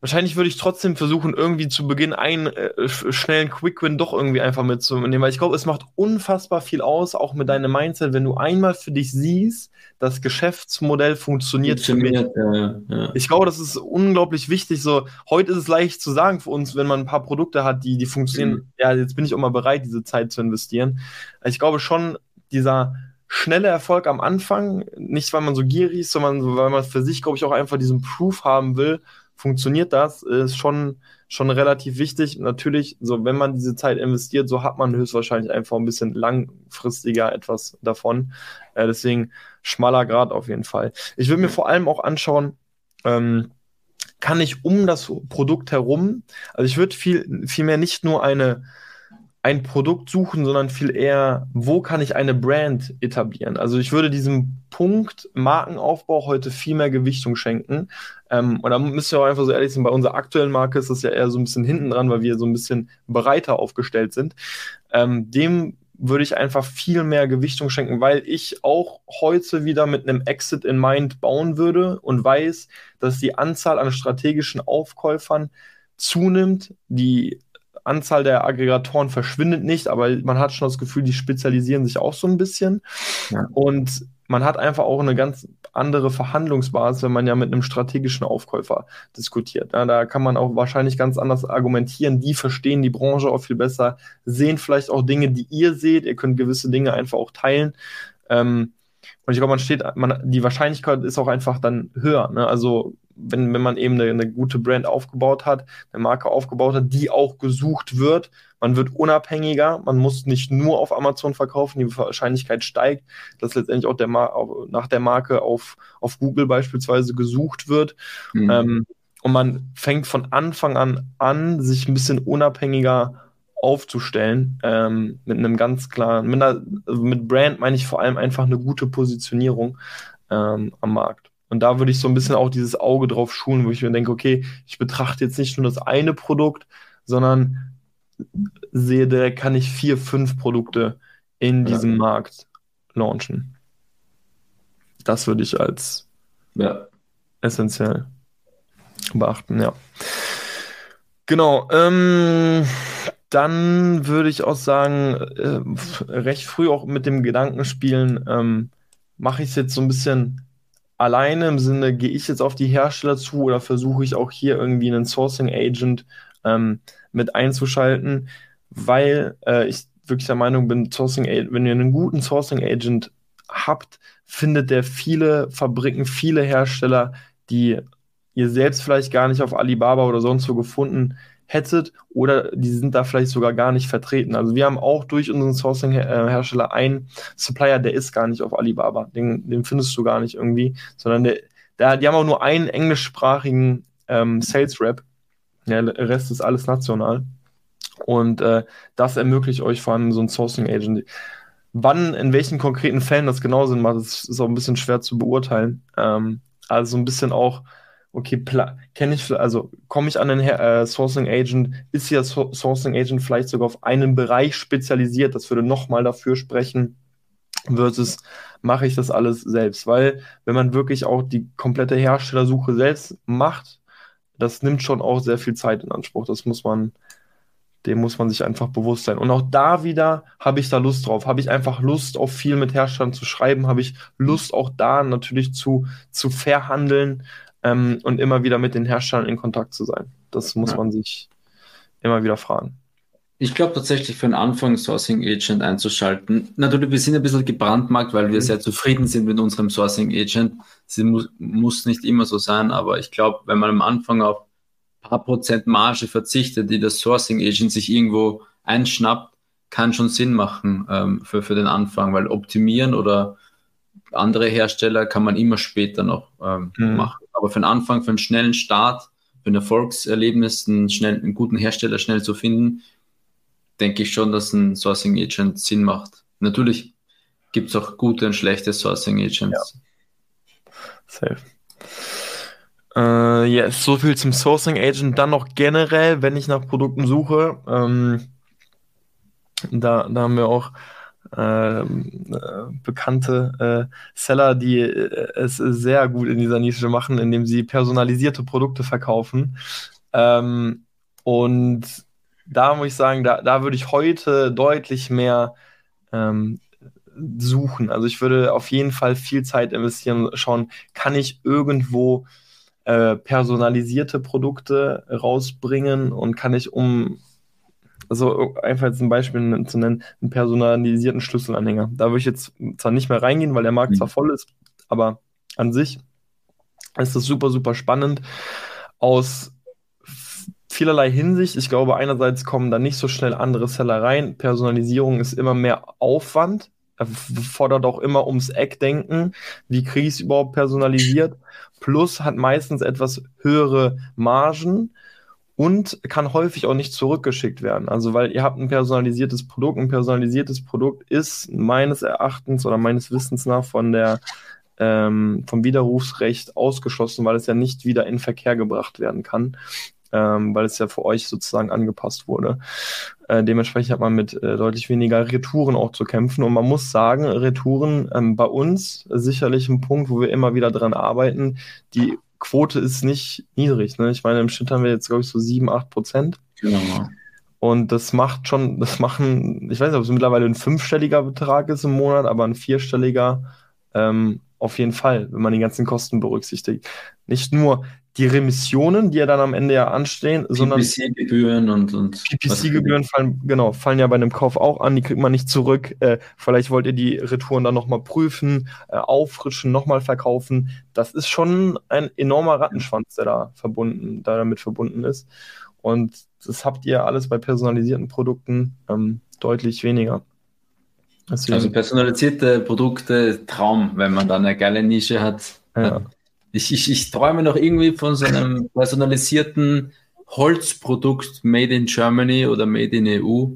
Wahrscheinlich würde ich trotzdem versuchen, irgendwie zu Beginn einen äh, schnellen Quick-Win doch irgendwie einfach mitzunehmen, weil ich glaube, es macht unfassbar viel aus, auch mit deinem Mindset, wenn du einmal für dich siehst, das Geschäftsmodell funktioniert, funktioniert für mich. Ja, ja. Ich glaube, das ist unglaublich wichtig. So, heute ist es leicht zu sagen für uns, wenn man ein paar Produkte hat, die, die funktionieren, mhm. ja, jetzt bin ich auch mal bereit, diese Zeit zu investieren. Ich glaube schon, dieser schnelle Erfolg am Anfang, nicht weil man so gierig ist, sondern weil man für sich, glaube ich, auch einfach diesen Proof haben will, funktioniert das, ist schon, schon relativ wichtig. Natürlich, so wenn man diese Zeit investiert, so hat man höchstwahrscheinlich einfach ein bisschen langfristiger etwas davon. Äh, deswegen schmaler Grad auf jeden Fall. Ich will mir vor allem auch anschauen, ähm, kann ich um das Produkt herum, also ich würde viel, vielmehr nicht nur eine ein Produkt suchen, sondern viel eher, wo kann ich eine Brand etablieren? Also ich würde diesem Punkt Markenaufbau heute viel mehr Gewichtung schenken. Ähm, und da müsst ihr auch einfach so ehrlich sein, bei unserer aktuellen Marke ist das ja eher so ein bisschen hinten dran, weil wir so ein bisschen breiter aufgestellt sind. Ähm, dem würde ich einfach viel mehr Gewichtung schenken, weil ich auch heute wieder mit einem Exit in Mind bauen würde und weiß, dass die Anzahl an strategischen Aufkäufern zunimmt, die Anzahl der Aggregatoren verschwindet nicht, aber man hat schon das Gefühl, die spezialisieren sich auch so ein bisschen. Ja. Und man hat einfach auch eine ganz andere Verhandlungsbasis, wenn man ja mit einem strategischen Aufkäufer diskutiert. Ja, da kann man auch wahrscheinlich ganz anders argumentieren. Die verstehen die Branche auch viel besser, sehen vielleicht auch Dinge, die ihr seht. Ihr könnt gewisse Dinge einfach auch teilen. Ähm, und ich glaube, man steht, man, die Wahrscheinlichkeit ist auch einfach dann höher. Ne? Also wenn, wenn man eben eine, eine, gute Brand aufgebaut hat, eine Marke aufgebaut hat, die auch gesucht wird, man wird unabhängiger, man muss nicht nur auf Amazon verkaufen, die Wahrscheinlichkeit steigt, dass letztendlich auch der nach der Marke auf, auf Google beispielsweise gesucht wird. Mhm. Ähm, und man fängt von Anfang an an, sich ein bisschen unabhängiger aufzustellen, ähm, mit einem ganz klaren, mit, einer, also mit Brand meine ich vor allem einfach eine gute Positionierung ähm, am Markt. Und da würde ich so ein bisschen auch dieses Auge drauf schulen, wo ich mir denke, okay, ich betrachte jetzt nicht nur das eine Produkt, sondern sehe, da kann ich vier, fünf Produkte in ja. diesem Markt launchen. Das würde ich als ja. essentiell beachten, ja. Genau. Ähm, dann würde ich auch sagen, äh, recht früh auch mit dem Gedanken spielen, ähm, mache ich es jetzt so ein bisschen alleine im Sinne, gehe ich jetzt auf die Hersteller zu oder versuche ich auch hier irgendwie einen Sourcing Agent ähm, mit einzuschalten, weil äh, ich wirklich der Meinung bin, Sourcing, wenn ihr einen guten Sourcing Agent habt, findet der viele Fabriken, viele Hersteller, die ihr selbst vielleicht gar nicht auf Alibaba oder sonst wo gefunden hättet oder die sind da vielleicht sogar gar nicht vertreten. Also wir haben auch durch unseren Sourcing-Hersteller einen Supplier, der ist gar nicht auf Alibaba. Den, den findest du gar nicht irgendwie, sondern der, der, die haben auch nur einen englischsprachigen ähm, Sales Rep. Der Rest ist alles national. Und äh, das ermöglicht euch vor allem so ein Sourcing Agent. Wann, in welchen konkreten Fällen das genau Sinn macht, das ist auch ein bisschen schwer zu beurteilen. Ähm, also ein bisschen auch okay, kenne ich, also komme ich an den äh, Sourcing Agent, ist ja so Sourcing Agent vielleicht sogar auf einen Bereich spezialisiert, das würde nochmal dafür sprechen, versus mache ich das alles selbst, weil wenn man wirklich auch die komplette Herstellersuche selbst macht, das nimmt schon auch sehr viel Zeit in Anspruch, das muss man, dem muss man sich einfach bewusst sein. Und auch da wieder habe ich da Lust drauf. Habe ich einfach Lust, auf viel mit Herstellern zu schreiben? Habe ich Lust, auch da natürlich zu, zu verhandeln? Ähm, und immer wieder mit den Herstellern in Kontakt zu sein. Das muss ja. man sich immer wieder fragen. Ich glaube tatsächlich für den Anfang Sourcing Agent einzuschalten. Natürlich, wir sind ein bisschen gebrandmarkt, weil wir mhm. sehr zufrieden sind mit unserem Sourcing Agent. Sie muss, muss nicht immer so sein, aber ich glaube, wenn man am Anfang auf ein paar Prozent Marge verzichtet, die das Sourcing Agent sich irgendwo einschnappt, kann schon Sinn machen ähm, für, für den Anfang, weil optimieren oder andere Hersteller kann man immer später noch ähm, mhm. machen. Aber für den Anfang, für einen schnellen Start, für ein Erfolgserlebnis, einen, schnell, einen guten Hersteller schnell zu finden, denke ich schon, dass ein Sourcing Agent Sinn macht. Natürlich gibt es auch gute und schlechte Sourcing Agents. Ja. Safe. Äh, yes, so viel zum Sourcing Agent. Dann noch generell, wenn ich nach Produkten suche, ähm, da, da haben wir auch äh, bekannte äh, Seller, die äh, es sehr gut in dieser Nische machen, indem sie personalisierte Produkte verkaufen. Ähm, und da muss ich sagen, da, da würde ich heute deutlich mehr ähm, suchen. Also ich würde auf jeden Fall viel Zeit investieren, schauen, kann ich irgendwo äh, personalisierte Produkte rausbringen und kann ich um also einfach jetzt ein Beispiel zu nennen, einen personalisierten Schlüsselanhänger. Da würde ich jetzt zwar nicht mehr reingehen, weil der Markt mhm. zwar voll ist, aber an sich ist das super, super spannend aus vielerlei Hinsicht. Ich glaube, einerseits kommen da nicht so schnell andere Seller rein. Personalisierung ist immer mehr Aufwand, fordert auch immer ums Eck denken. Wie kriege ich es überhaupt personalisiert? Plus hat meistens etwas höhere Margen und kann häufig auch nicht zurückgeschickt werden. Also, weil ihr habt ein personalisiertes Produkt. Ein personalisiertes Produkt ist meines Erachtens oder meines Wissens nach von der ähm, vom Widerrufsrecht ausgeschlossen, weil es ja nicht wieder in Verkehr gebracht werden kann, ähm, weil es ja für euch sozusagen angepasst wurde. Äh, dementsprechend hat man mit äh, deutlich weniger Retouren auch zu kämpfen. Und man muss sagen, Retouren ähm, bei uns sicherlich ein Punkt, wo wir immer wieder dran arbeiten. Die Quote ist nicht niedrig. Ne? Ich meine, im Schnitt haben wir jetzt, glaube ich, so 7, 8 Prozent. Genau. Und das macht schon, das machen, ich weiß nicht, ob es mittlerweile ein fünfstelliger Betrag ist im Monat, aber ein vierstelliger ähm, auf jeden Fall, wenn man die ganzen Kosten berücksichtigt. Nicht nur die Remissionen, die ja dann am Ende ja anstehen, sondern PPC-Gebühren und, und PPC-Gebühren fallen, genau, fallen ja bei einem Kauf auch an, die kriegt man nicht zurück. Äh, vielleicht wollt ihr die Retouren dann nochmal prüfen, äh, auffrischen, nochmal verkaufen. Das ist schon ein enormer Rattenschwanz, der da verbunden, da damit verbunden ist. Und das habt ihr alles bei personalisierten Produkten ähm, deutlich weniger. Deswegen. Also personalisierte Produkte, Traum, wenn man da eine geile Nische hat. Ja. Ich, ich, ich träume noch irgendwie von so einem personalisierten Holzprodukt made in Germany oder made in EU.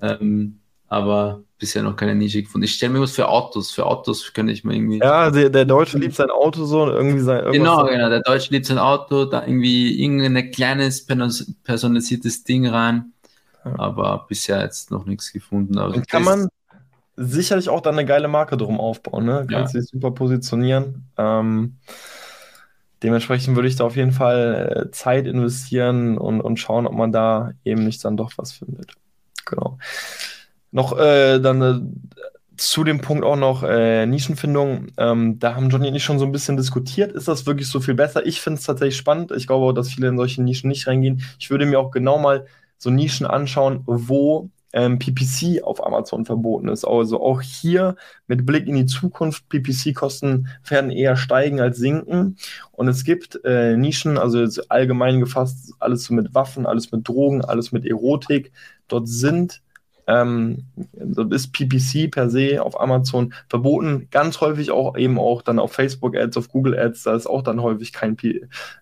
Ähm, aber bisher noch keine Nische gefunden. Ich stelle mir was für Autos. Für Autos kann ich mir irgendwie. Ja, der, der Deutsche liebt sein Auto so und irgendwie sein. Genau, genau. Der Deutsche liebt sein Auto, da irgendwie irgendein kleines personalisiertes Ding rein. Ja. Aber bisher jetzt noch nichts gefunden. Also kann man sicherlich auch dann eine geile Marke drum aufbauen, ne? Kannst ja. dich super positionieren. Ähm, dementsprechend würde ich da auf jeden Fall äh, Zeit investieren und, und schauen, ob man da eben nicht dann doch was findet. Genau. Noch äh, dann äh, zu dem Punkt auch noch äh, Nischenfindung. Ähm, da haben Johnny und ich schon so ein bisschen diskutiert. Ist das wirklich so viel besser? Ich finde es tatsächlich spannend. Ich glaube auch, dass viele in solche Nischen nicht reingehen. Ich würde mir auch genau mal so Nischen anschauen, wo ähm, PPC auf Amazon verboten ist. Also auch hier mit Blick in die Zukunft, PPC-Kosten werden eher steigen als sinken. Und es gibt äh, Nischen, also allgemein gefasst, alles mit Waffen, alles mit Drogen, alles mit Erotik. Dort sind ähm, ist PPC per se auf Amazon verboten. Ganz häufig auch eben auch dann auf Facebook Ads, auf Google Ads, da ist auch dann häufig kein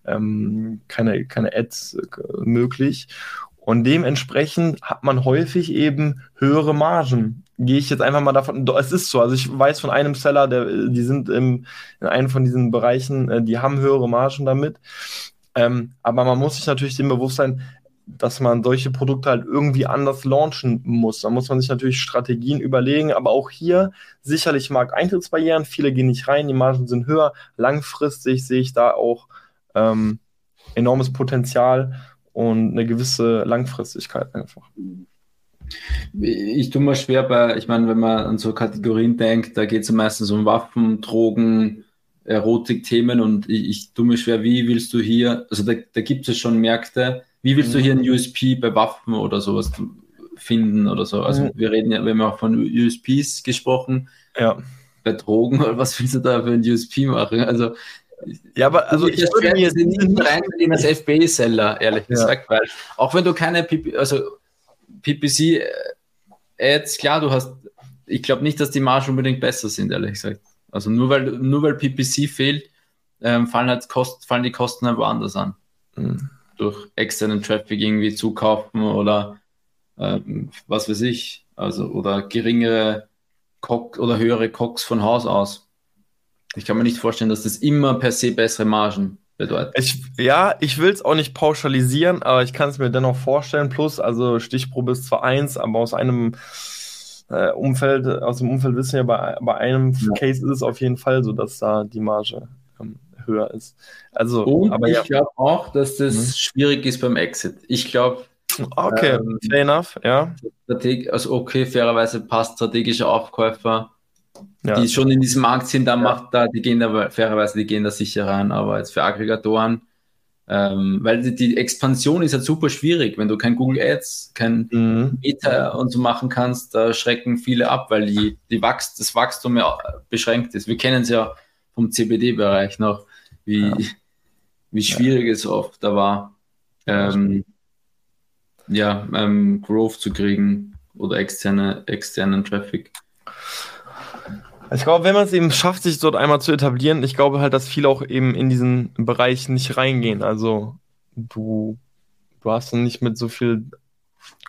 ähm, keine, keine Ads äh, möglich. Und dementsprechend hat man häufig eben höhere Margen. Gehe ich jetzt einfach mal davon, es ist so. Also ich weiß von einem Seller, der, die sind im, in einem von diesen Bereichen, äh, die haben höhere Margen damit. Ähm, aber man muss sich natürlich dem bewusst sein, dass man solche Produkte halt irgendwie anders launchen muss. Da muss man sich natürlich Strategien überlegen, aber auch hier sicherlich Markteintrittsbarrieren. Viele gehen nicht rein, die Margen sind höher. Langfristig sehe ich da auch ähm, enormes Potenzial und eine gewisse Langfristigkeit einfach. Ich tue mir schwer bei, ich meine, wenn man an so Kategorien denkt, da geht es meistens um Waffen, Drogen, Erotik-Themen und ich, ich tue mir schwer, wie willst du hier, also da, da gibt es schon Märkte, wie willst du hier ein. USP bei Waffen oder sowas finden oder so? Also mhm. wir reden ja, wir haben ja auch von USPs gesprochen. Ja. Bei Drogen, was willst du da für ein USP machen? Also ja, aber also ich, würde mir nicht reingehen als FBA-Seller, ehrlich ja. gesagt, weil auch wenn du keine PP, also PPC-Ads, klar, du hast, ich glaube nicht, dass die Margen unbedingt besser sind, ehrlich gesagt. Also nur weil, nur weil PPC fehlt, ähm, fallen, halt Kost, fallen die Kosten halt woanders an. Mhm. Durch externen Traffic irgendwie zukaufen oder ähm, was weiß ich, also oder geringere Cox oder höhere Cox von Haus aus. Ich kann mir nicht vorstellen, dass das immer per se bessere Margen bedeutet. Ich, ja, ich will es auch nicht pauschalisieren, aber ich kann es mir dennoch vorstellen. Plus, also Stichprobe ist zwar eins, aber aus einem äh, Umfeld, aus dem Umfeld wissen wir, bei, bei einem ja. Case ist es auf jeden Fall so, dass da die Marge ähm, höher ist. Also, Und aber ich ja. glaube auch, dass das mhm. schwierig ist beim Exit. Ich glaube, Okay, ähm, fair enough, ja. Also okay, fairerweise passt strategischer Aufkäufer ja. die schon in diesem Markt sind, da ja. macht da, die gehen da fairerweise, die gehen da sicher rein, aber jetzt für Aggregatoren, ähm, weil die, die, Expansion ist ja super schwierig, wenn du kein Google Ads, kein mhm. Meta und so machen kannst, da schrecken viele ab, weil die, die Wachst, das Wachstum ja beschränkt ist. Wir kennen es ja vom CBD-Bereich noch, wie, ja. wie schwierig es oft da war, ähm, ja, ähm, Growth zu kriegen oder externe, externen Traffic. Ich glaube, wenn man es eben schafft, sich dort einmal zu etablieren, ich glaube halt, dass viele auch eben in diesen Bereich nicht reingehen. Also du, du hast dann nicht mit so viel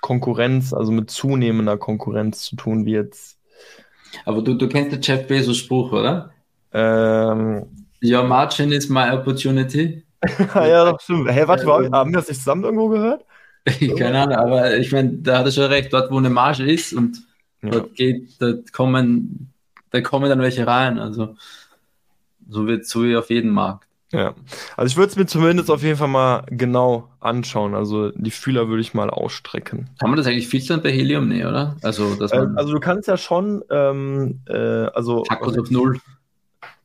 Konkurrenz, also mit zunehmender Konkurrenz zu tun wie jetzt. Aber du, du kennst den Jeff Bezos Spruch, oder? Ähm, Your margin is my opportunity. ja, das stimmt. Hey, warte mal, haben wir das nicht zusammen irgendwo gehört? Keine Ahnung, aber ich meine, da hat er schon recht, dort wo eine Marge ist und ja. dort geht, da kommen, da kommen dann welche rein. Also so wird so wie auf jeden Markt. Ja, also ich würde es mir zumindest auf jeden Fall mal genau anschauen. Also die Fühler würde ich mal ausstrecken. Kann man das eigentlich filtern bei Helium? Nee, oder? Also, dass Äh, man also du kannst ja schon, ähm, äh, also Akkus auf Null.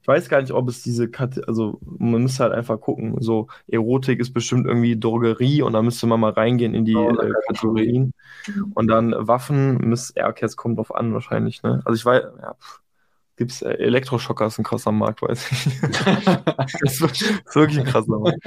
ich weiß gar nicht, ob es diese, Kate also man müsste halt einfach gucken. So Erotik ist bestimmt irgendwie Drogerie und da müsste man mal reingehen in die Oh, äh, Kategorien. Und dann Waffen, müsste, ja, okay, es kommt drauf an wahrscheinlich, ne? Also ich weiß, ja, pff, gibt's äh, Elektroschocker ist ein krasser Markt, weiß ich. das ist wirklich ein krasser Markt.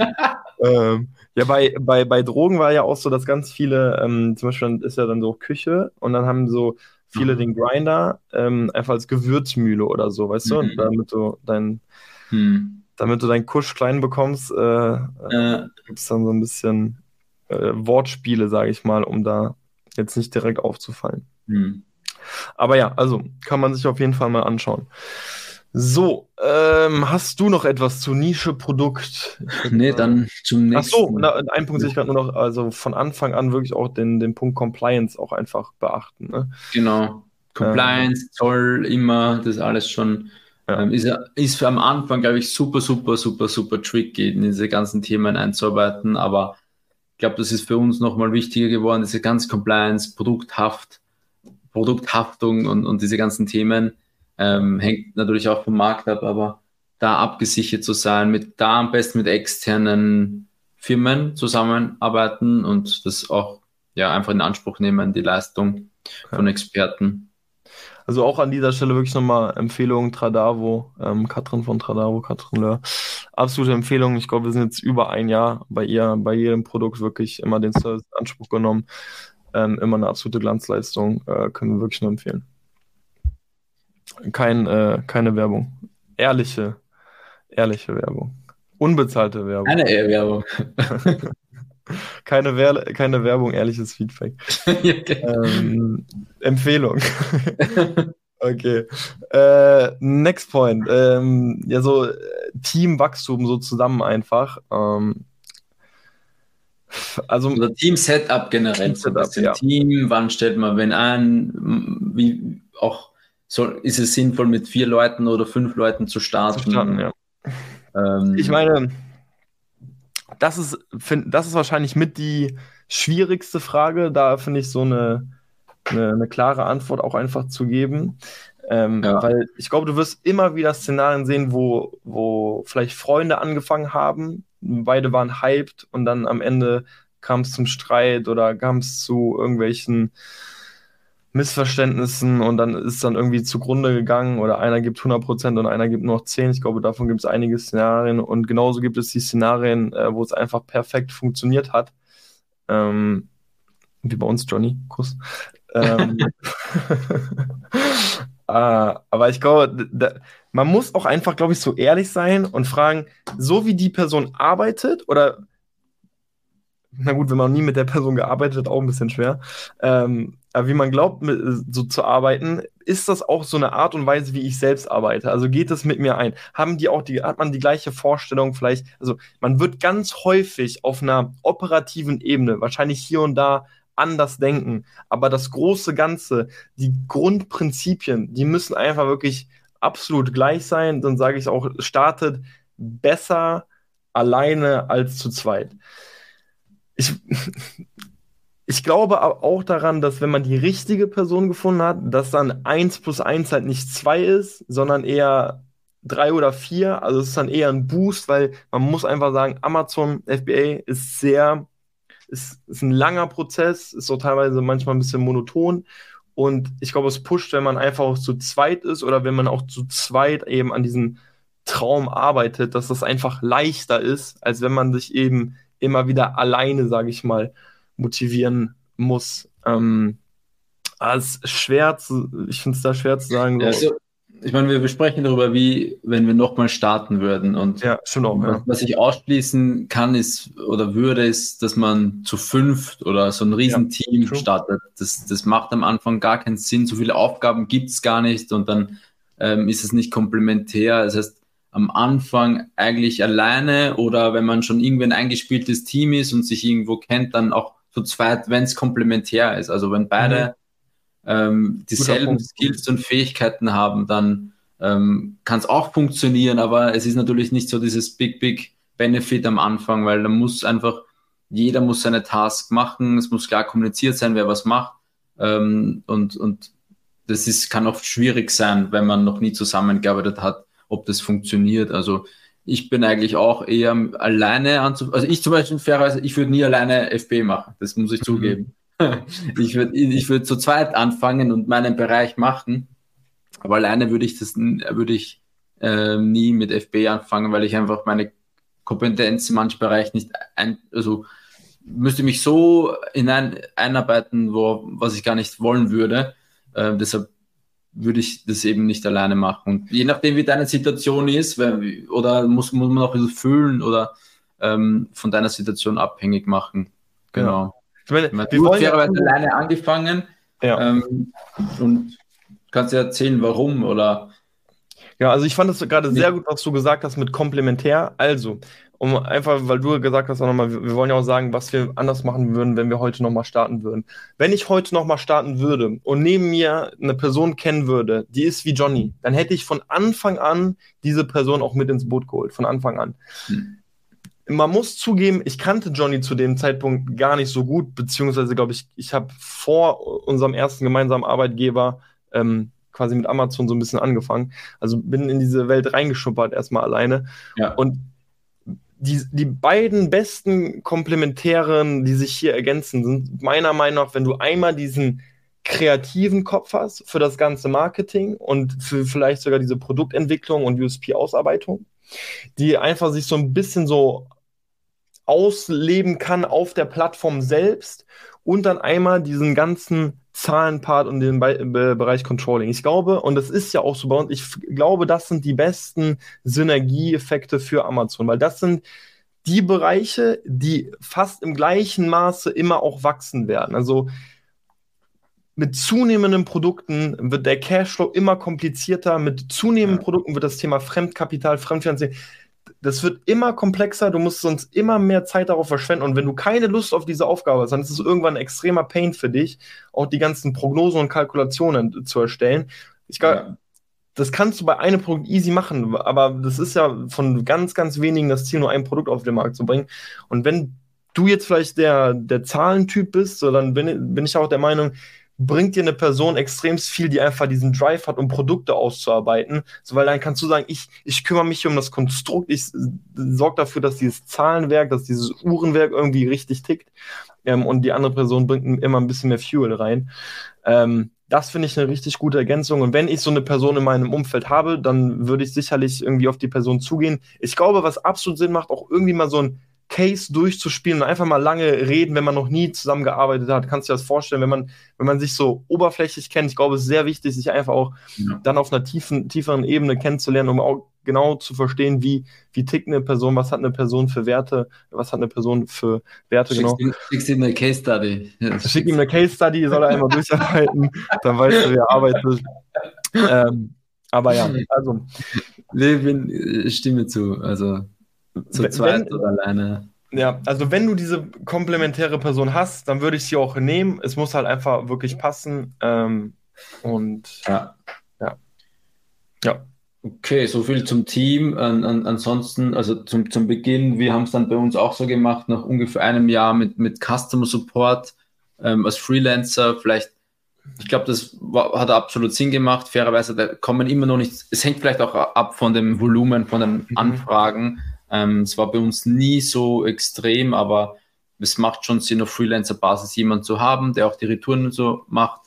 ähm, ja, bei, bei, bei Drogen war ja auch so, dass ganz viele, ähm, zum Beispiel ist ja dann so Küche und dann haben so viele Mhm. den Grinder ähm, einfach als Gewürzmühle oder so, weißt du, Mhm. und damit du dein, Hm. damit du deinen Kusch klein bekommst, äh, äh, gibt es dann so ein bisschen äh, Wortspiele, sage ich mal, um da jetzt nicht direkt aufzufallen. hm. Aber ja, also kann man sich auf jeden Fall mal anschauen. So, ähm, hast du noch etwas zu Nische-Produkt? Ich würd Nee, dann zum Ach nächsten. so, na, einen Punkt sehe ich gerade nur noch, also von Anfang an wirklich auch den, den Punkt Compliance auch einfach beachten. Ne? Genau. Compliance, Zoll, immer, das alles schon. Ja. Ähm, ist, ist am Anfang, glaube ich, super, super, super, super tricky, in diese ganzen Themen einzuarbeiten. Aber ich glaube, das ist für uns nochmal wichtiger geworden, diese ganze Compliance, Produkthaft, Produkthaftung und, und diese ganzen Themen. Ähm, hängt natürlich auch vom Markt ab, aber da abgesichert zu sein, mit da am besten mit externen Firmen zusammenarbeiten und das auch ja einfach in Anspruch nehmen, die Leistung von Experten. Also auch an dieser Stelle wirklich nochmal Empfehlung Tradavo, ähm, Katrin von Tradavo, Katrin Löhr. Absolute Empfehlung. Ich glaube, wir sind jetzt über ein Jahr bei ihr, bei jedem Produkt wirklich immer den Service in Anspruch genommen. Ähm, immer eine absolute Glanzleistung, äh, können wir wirklich nur empfehlen. Kein, äh, keine Werbung. Ehrliche, ehrliche Werbung. Unbezahlte Werbung. Eine Werbung. Keine, Wer keine Werbung, ehrliches Feedback. Ähm, Empfehlung. Okay. Äh, next point. Ähm, ja, so äh, Teamwachstum so zusammen einfach. Ähm, also, Oder Team-Setup generell. So ein Team-Setup, bisschen ja. Team, wann stellt man wen ein? Wie auch soll, ist es sinnvoll, mit vier Leuten oder fünf Leuten zu starten? verstanden, ja. Ähm, Ich meine, das ist, find, das ist wahrscheinlich mit die schwierigste Frage. Da finde ich so eine, eine, eine klare Antwort auch einfach zu geben. Ähm, Ja. Weil ich glaube, du wirst immer wieder Szenarien sehen, wo, wo vielleicht Freunde angefangen haben, beide waren hyped und dann am Ende kam es zum Streit oder kam es zu irgendwelchen Missverständnissen und dann ist dann irgendwie zugrunde gegangen oder einer gibt 100% und einer gibt nur noch 10. Ich glaube, davon gibt es einige Szenarien und genauso gibt es die Szenarien, äh, wo es einfach perfekt funktioniert hat. Ähm, wie bei uns, Johnny, Kuss. Ähm, ah, aber ich glaube, da, man muss auch einfach, glaube ich, so ehrlich sein und fragen, so wie die Person arbeitet oder na gut, wenn man nie mit der Person gearbeitet hat, auch ein bisschen schwer. Ähm, aber wie man glaubt, mit, so zu arbeiten, ist das auch so eine Art und Weise, wie ich selbst arbeite? Also geht es mit mir ein? Haben die auch die, hat man die gleiche Vorstellung vielleicht? Also man wird ganz häufig auf einer operativen Ebene, wahrscheinlich hier und da, anders denken. Aber das große Ganze, die Grundprinzipien, die müssen einfach wirklich absolut gleich sein. Dann sage ich auch, startet besser alleine als zu zweit. Ich, ich glaube auch daran, dass wenn man die richtige Person gefunden hat, dass dann 1 plus 1 halt nicht 2 ist, sondern eher 3 oder 4. Also es ist dann eher ein Boost, weil man muss einfach sagen, Amazon FBA ist sehr, ist, ist ein langer Prozess, ist so teilweise manchmal ein bisschen monoton. Und ich glaube, es pusht, wenn man einfach auch zu zweit ist oder wenn man auch zu zweit eben an diesem Traum arbeitet, dass das einfach leichter ist, als wenn man sich eben immer wieder alleine, sage ich mal, motivieren muss. Ähm, aber es ist schwer zu, ich finde es da schwer zu sagen. So. Also, ich meine, wir besprechen darüber, wie, wenn wir nochmal starten würden. Und ja, schon auch, was, ja. was ich ausschließen kann, ist oder würde, ist, dass man zu fünft oder so ein Riesenteam Ja, startet. Das, das macht am Anfang gar keinen Sinn. So viele Aufgaben gibt es gar nicht und dann ähm, ist es nicht komplementär. Das heißt, am Anfang eigentlich alleine oder wenn man schon irgendwie ein eingespieltes Team ist und sich irgendwo kennt, dann auch zu zweit, wenn es komplementär ist. Also wenn beide ähm, dieselben. Skills und Fähigkeiten haben, dann ähm, kann es auch funktionieren, aber es ist natürlich nicht so dieses Big, Big Benefit am Anfang, weil da muss einfach, jeder muss seine Task machen, es muss klar kommuniziert sein, wer was macht ähm, und, und das ist, kann oft schwierig sein, wenn man noch nie zusammengearbeitet hat, ob das funktioniert. Also ich bin eigentlich auch eher alleine anzu, also ich zum Beispiel fairerweise, ich würde nie alleine FB machen, das muss ich zugeben. Ich würde ich würd zu zweit anfangen und meinen Bereich machen, aber alleine würde ich das würde ich ähm, nie mit FB anfangen, weil ich einfach meine Kompetenz in manchen Bereichen nicht ein, also müsste mich so hinein einarbeiten, wo, was ich gar nicht wollen würde. Ähm, deshalb würde ich das eben nicht alleine machen. Und je nachdem, wie deine Situation ist, wenn, oder muss, muss man auch ein bisschen fühlen oder ähm, von deiner Situation abhängig machen. Genau. Ich meine, Ich meine, wir wollen ja, alleine angefangen ja. ähm, und kannst dir erzählen, warum oder Ja, also ich fand es gerade sehr gut, was du gesagt hast mit komplementär. Also, um einfach, weil du gesagt hast auch nochmal, wir, wir wollen ja auch sagen, was wir anders machen würden, wenn wir heute nochmal starten würden. Wenn ich heute nochmal starten würde und neben mir eine Person kennen würde, die ist wie Johnny, dann hätte ich von Anfang an diese Person auch mit ins Boot geholt, von Anfang an. Hm. Man muss zugeben, ich kannte Johnny zu dem Zeitpunkt gar nicht so gut, beziehungsweise glaube ich, ich habe vor unserem ersten gemeinsamen Arbeitgeber ähm, quasi mit Amazon so ein bisschen angefangen. Also bin in diese Welt reingeschuppert, erstmal alleine. ja. Und die, die beiden besten Komplementären, die sich hier ergänzen, sind meiner Meinung nach, wenn du einmal diesen kreativen Kopf hast für das ganze Marketing und für vielleicht sogar diese Produktentwicklung und USP-Ausarbeitung, die einfach sich so ein bisschen so ausleben kann auf der Plattform selbst und dann einmal diesen ganzen Zahlenpart und den Be Be Bereich Controlling. Ich glaube, und das ist ja auch so bei uns, ich glaube, das sind die besten Synergieeffekte für Amazon, weil das sind die Bereiche, die fast im gleichen Maße immer auch wachsen werden. Also mit zunehmenden Produkten wird der Cashflow immer komplizierter, mit zunehmenden Ja. Produkten wird das Thema Fremdkapital, Fremdfinanzierung, das wird immer komplexer, du musst sonst immer mehr Zeit darauf verschwenden. Und wenn du keine Lust auf diese Aufgabe hast, dann ist es irgendwann ein extremer Pain für dich, auch die ganzen Prognosen und Kalkulationen zu erstellen. Ich glaube, Ja. das kannst du bei einem Produkt easy machen, aber das ist ja von ganz, ganz wenigen das Ziel, nur ein Produkt auf den Markt zu bringen. Und wenn du jetzt vielleicht der, der Zahlentyp bist, so dann bin, bin ich auch der Meinung, bringt dir eine Person extrem viel, die einfach diesen Drive hat, um Produkte auszuarbeiten. So, weil dann kannst du sagen, ich, ich kümmere mich um das Konstrukt, ich sorge dafür, dass dieses Zahlenwerk, dass dieses Uhrenwerk irgendwie richtig tickt. Ähm, und die andere Person bringt immer ein bisschen mehr Fuel rein. Ähm, das finde ich eine richtig gute Ergänzung. Und wenn ich so eine Person in meinem Umfeld habe, dann würde ich sicherlich irgendwie auf die Person zugehen. Ich glaube, was absolut Sinn macht, auch irgendwie mal so ein Case durchzuspielen und einfach mal lange reden, wenn man noch nie zusammengearbeitet hat. Kannst du dir das vorstellen, wenn man, wenn man sich so oberflächlich kennt? Ich glaube, es ist sehr wichtig, sich einfach auch Ja. dann auf einer tiefen, tieferen Ebene kennenzulernen, um auch genau zu verstehen, wie, wie tickt eine Person, was hat eine Person für Werte, was hat eine Person für Werte, genau. Schickst, ihm, schickst ihm eine Case Study. Ja, Schick ihm eine Case Study, soll er einmal durcharbeiten, dann weißt du, wie er arbeitet. Ähm, aber ja, also äh, stimme zu. Also zu zweit oder alleine. Ja, also wenn du diese komplementäre Person hast, dann würde ich sie auch nehmen. Es muss halt einfach wirklich passen. Ähm, und Ja. Ja. Ja. Okay, so viel zum Team. An, an, ansonsten, also zum, zum Beginn, wir haben es dann bei uns auch so gemacht, nach ungefähr einem Jahr mit, mit Customer Support ähm, als Freelancer. Vielleicht, ich glaube, das war, hat absolut Sinn gemacht. Fairerweise, da kommen immer noch nicht, es hängt vielleicht auch ab von dem Volumen, von den Mhm. Ähm, es war bei uns nie so extrem, aber es macht schon Sinn, auf Freelancer-Basis jemanden zu haben, der auch die Retouren und so macht.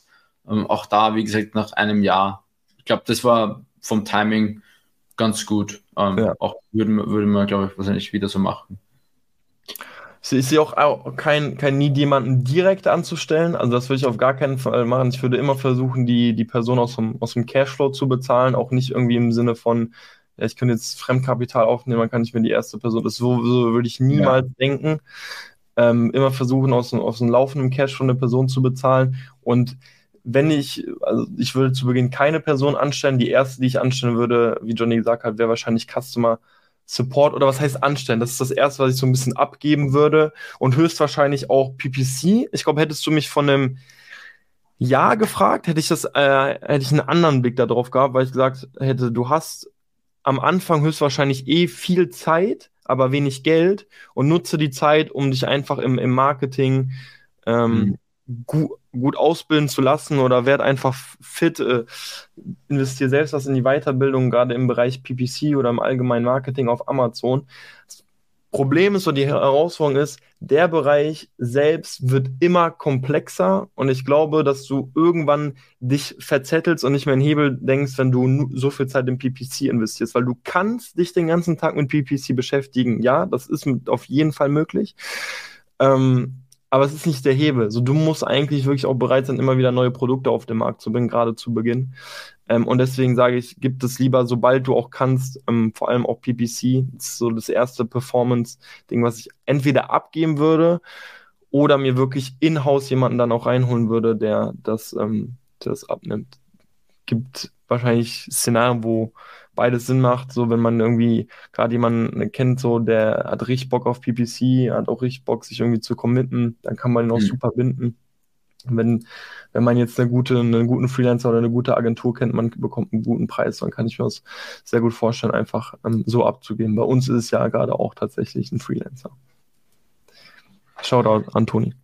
Ähm, auch da, wie gesagt, nach einem Jahr. Ich glaube, das war vom Timing ganz gut. Ähm, Ja. Auch würden wir, würden wir, glaube ich, wahrscheinlich wieder so machen. Ich sehe auch kein, kein Need, jemanden direkt anzustellen. Also das würde ich auf gar keinen Fall machen. Ich würde immer versuchen, die, die Person aus dem, aus dem Cashflow zu bezahlen, auch nicht irgendwie im Sinne von, ja, ich könnte jetzt Fremdkapital aufnehmen, dann kann ich mir die erste Person. Das so, so würde ich niemals ja. denken. Ähm, immer versuchen, aus, aus einem laufenden Cash von eine Person zu bezahlen. Und wenn ich, also ich würde zu Beginn keine Person anstellen. Die erste, die ich anstellen würde, wie Johnny gesagt hat, wäre wahrscheinlich Customer Support oder was heißt anstellen? Das ist das erste, was ich so ein bisschen abgeben würde und höchstwahrscheinlich auch PPC. Ich glaube, hättest du mich von einem Jahr gefragt, hätte ich das, äh, hätte ich einen anderen Blick darauf gehabt, weil ich gesagt hätte, du hast am Anfang höchstwahrscheinlich eh viel Zeit, aber wenig Geld und nutze die Zeit, um dich einfach im, im Marketing ähm, mhm gut, gut ausbilden zu lassen oder werd einfach fit, äh, investiere selbst was in die Weiterbildung, gerade im Bereich PPC oder im allgemeinen Marketing auf Amazon. Problem ist oder die Herausforderung ist, der Bereich selbst wird immer komplexer und ich glaube, dass du irgendwann dich verzettelst und nicht mehr in Hebel denkst, wenn du so viel Zeit in PPC investierst, weil du kannst dich den ganzen Tag mit PPC beschäftigen. Ja, das ist auf jeden Fall möglich. Ähm, aber es ist nicht der Hebel. So, du musst eigentlich wirklich auch bereit sein, immer wieder neue Produkte auf den Markt zu bringen, gerade zu Beginn. Ähm, und deswegen sage ich, gib es lieber, sobald du auch kannst, ähm, vor allem auch PPC. Das ist so das erste Performance-Ding, was ich entweder abgeben würde oder mir wirklich in-house jemanden dann auch reinholen würde, der das, ähm, das abnimmt. Gibt wahrscheinlich Szenarien, wo beides Sinn macht. So, wenn man irgendwie gerade jemanden kennt, so, der hat richtig Bock auf PPC, hat auch richtig Bock, sich irgendwie zu committen, dann kann man ihn auch mhm. super binden. Wenn, wenn man jetzt eine gute, einen guten Freelancer oder eine gute Agentur kennt, man bekommt einen guten Preis, dann kann ich mir das sehr gut vorstellen, einfach ähm, so abzugeben. Bei uns ist es ja gerade auch tatsächlich ein Freelancer. Shoutout an Toni.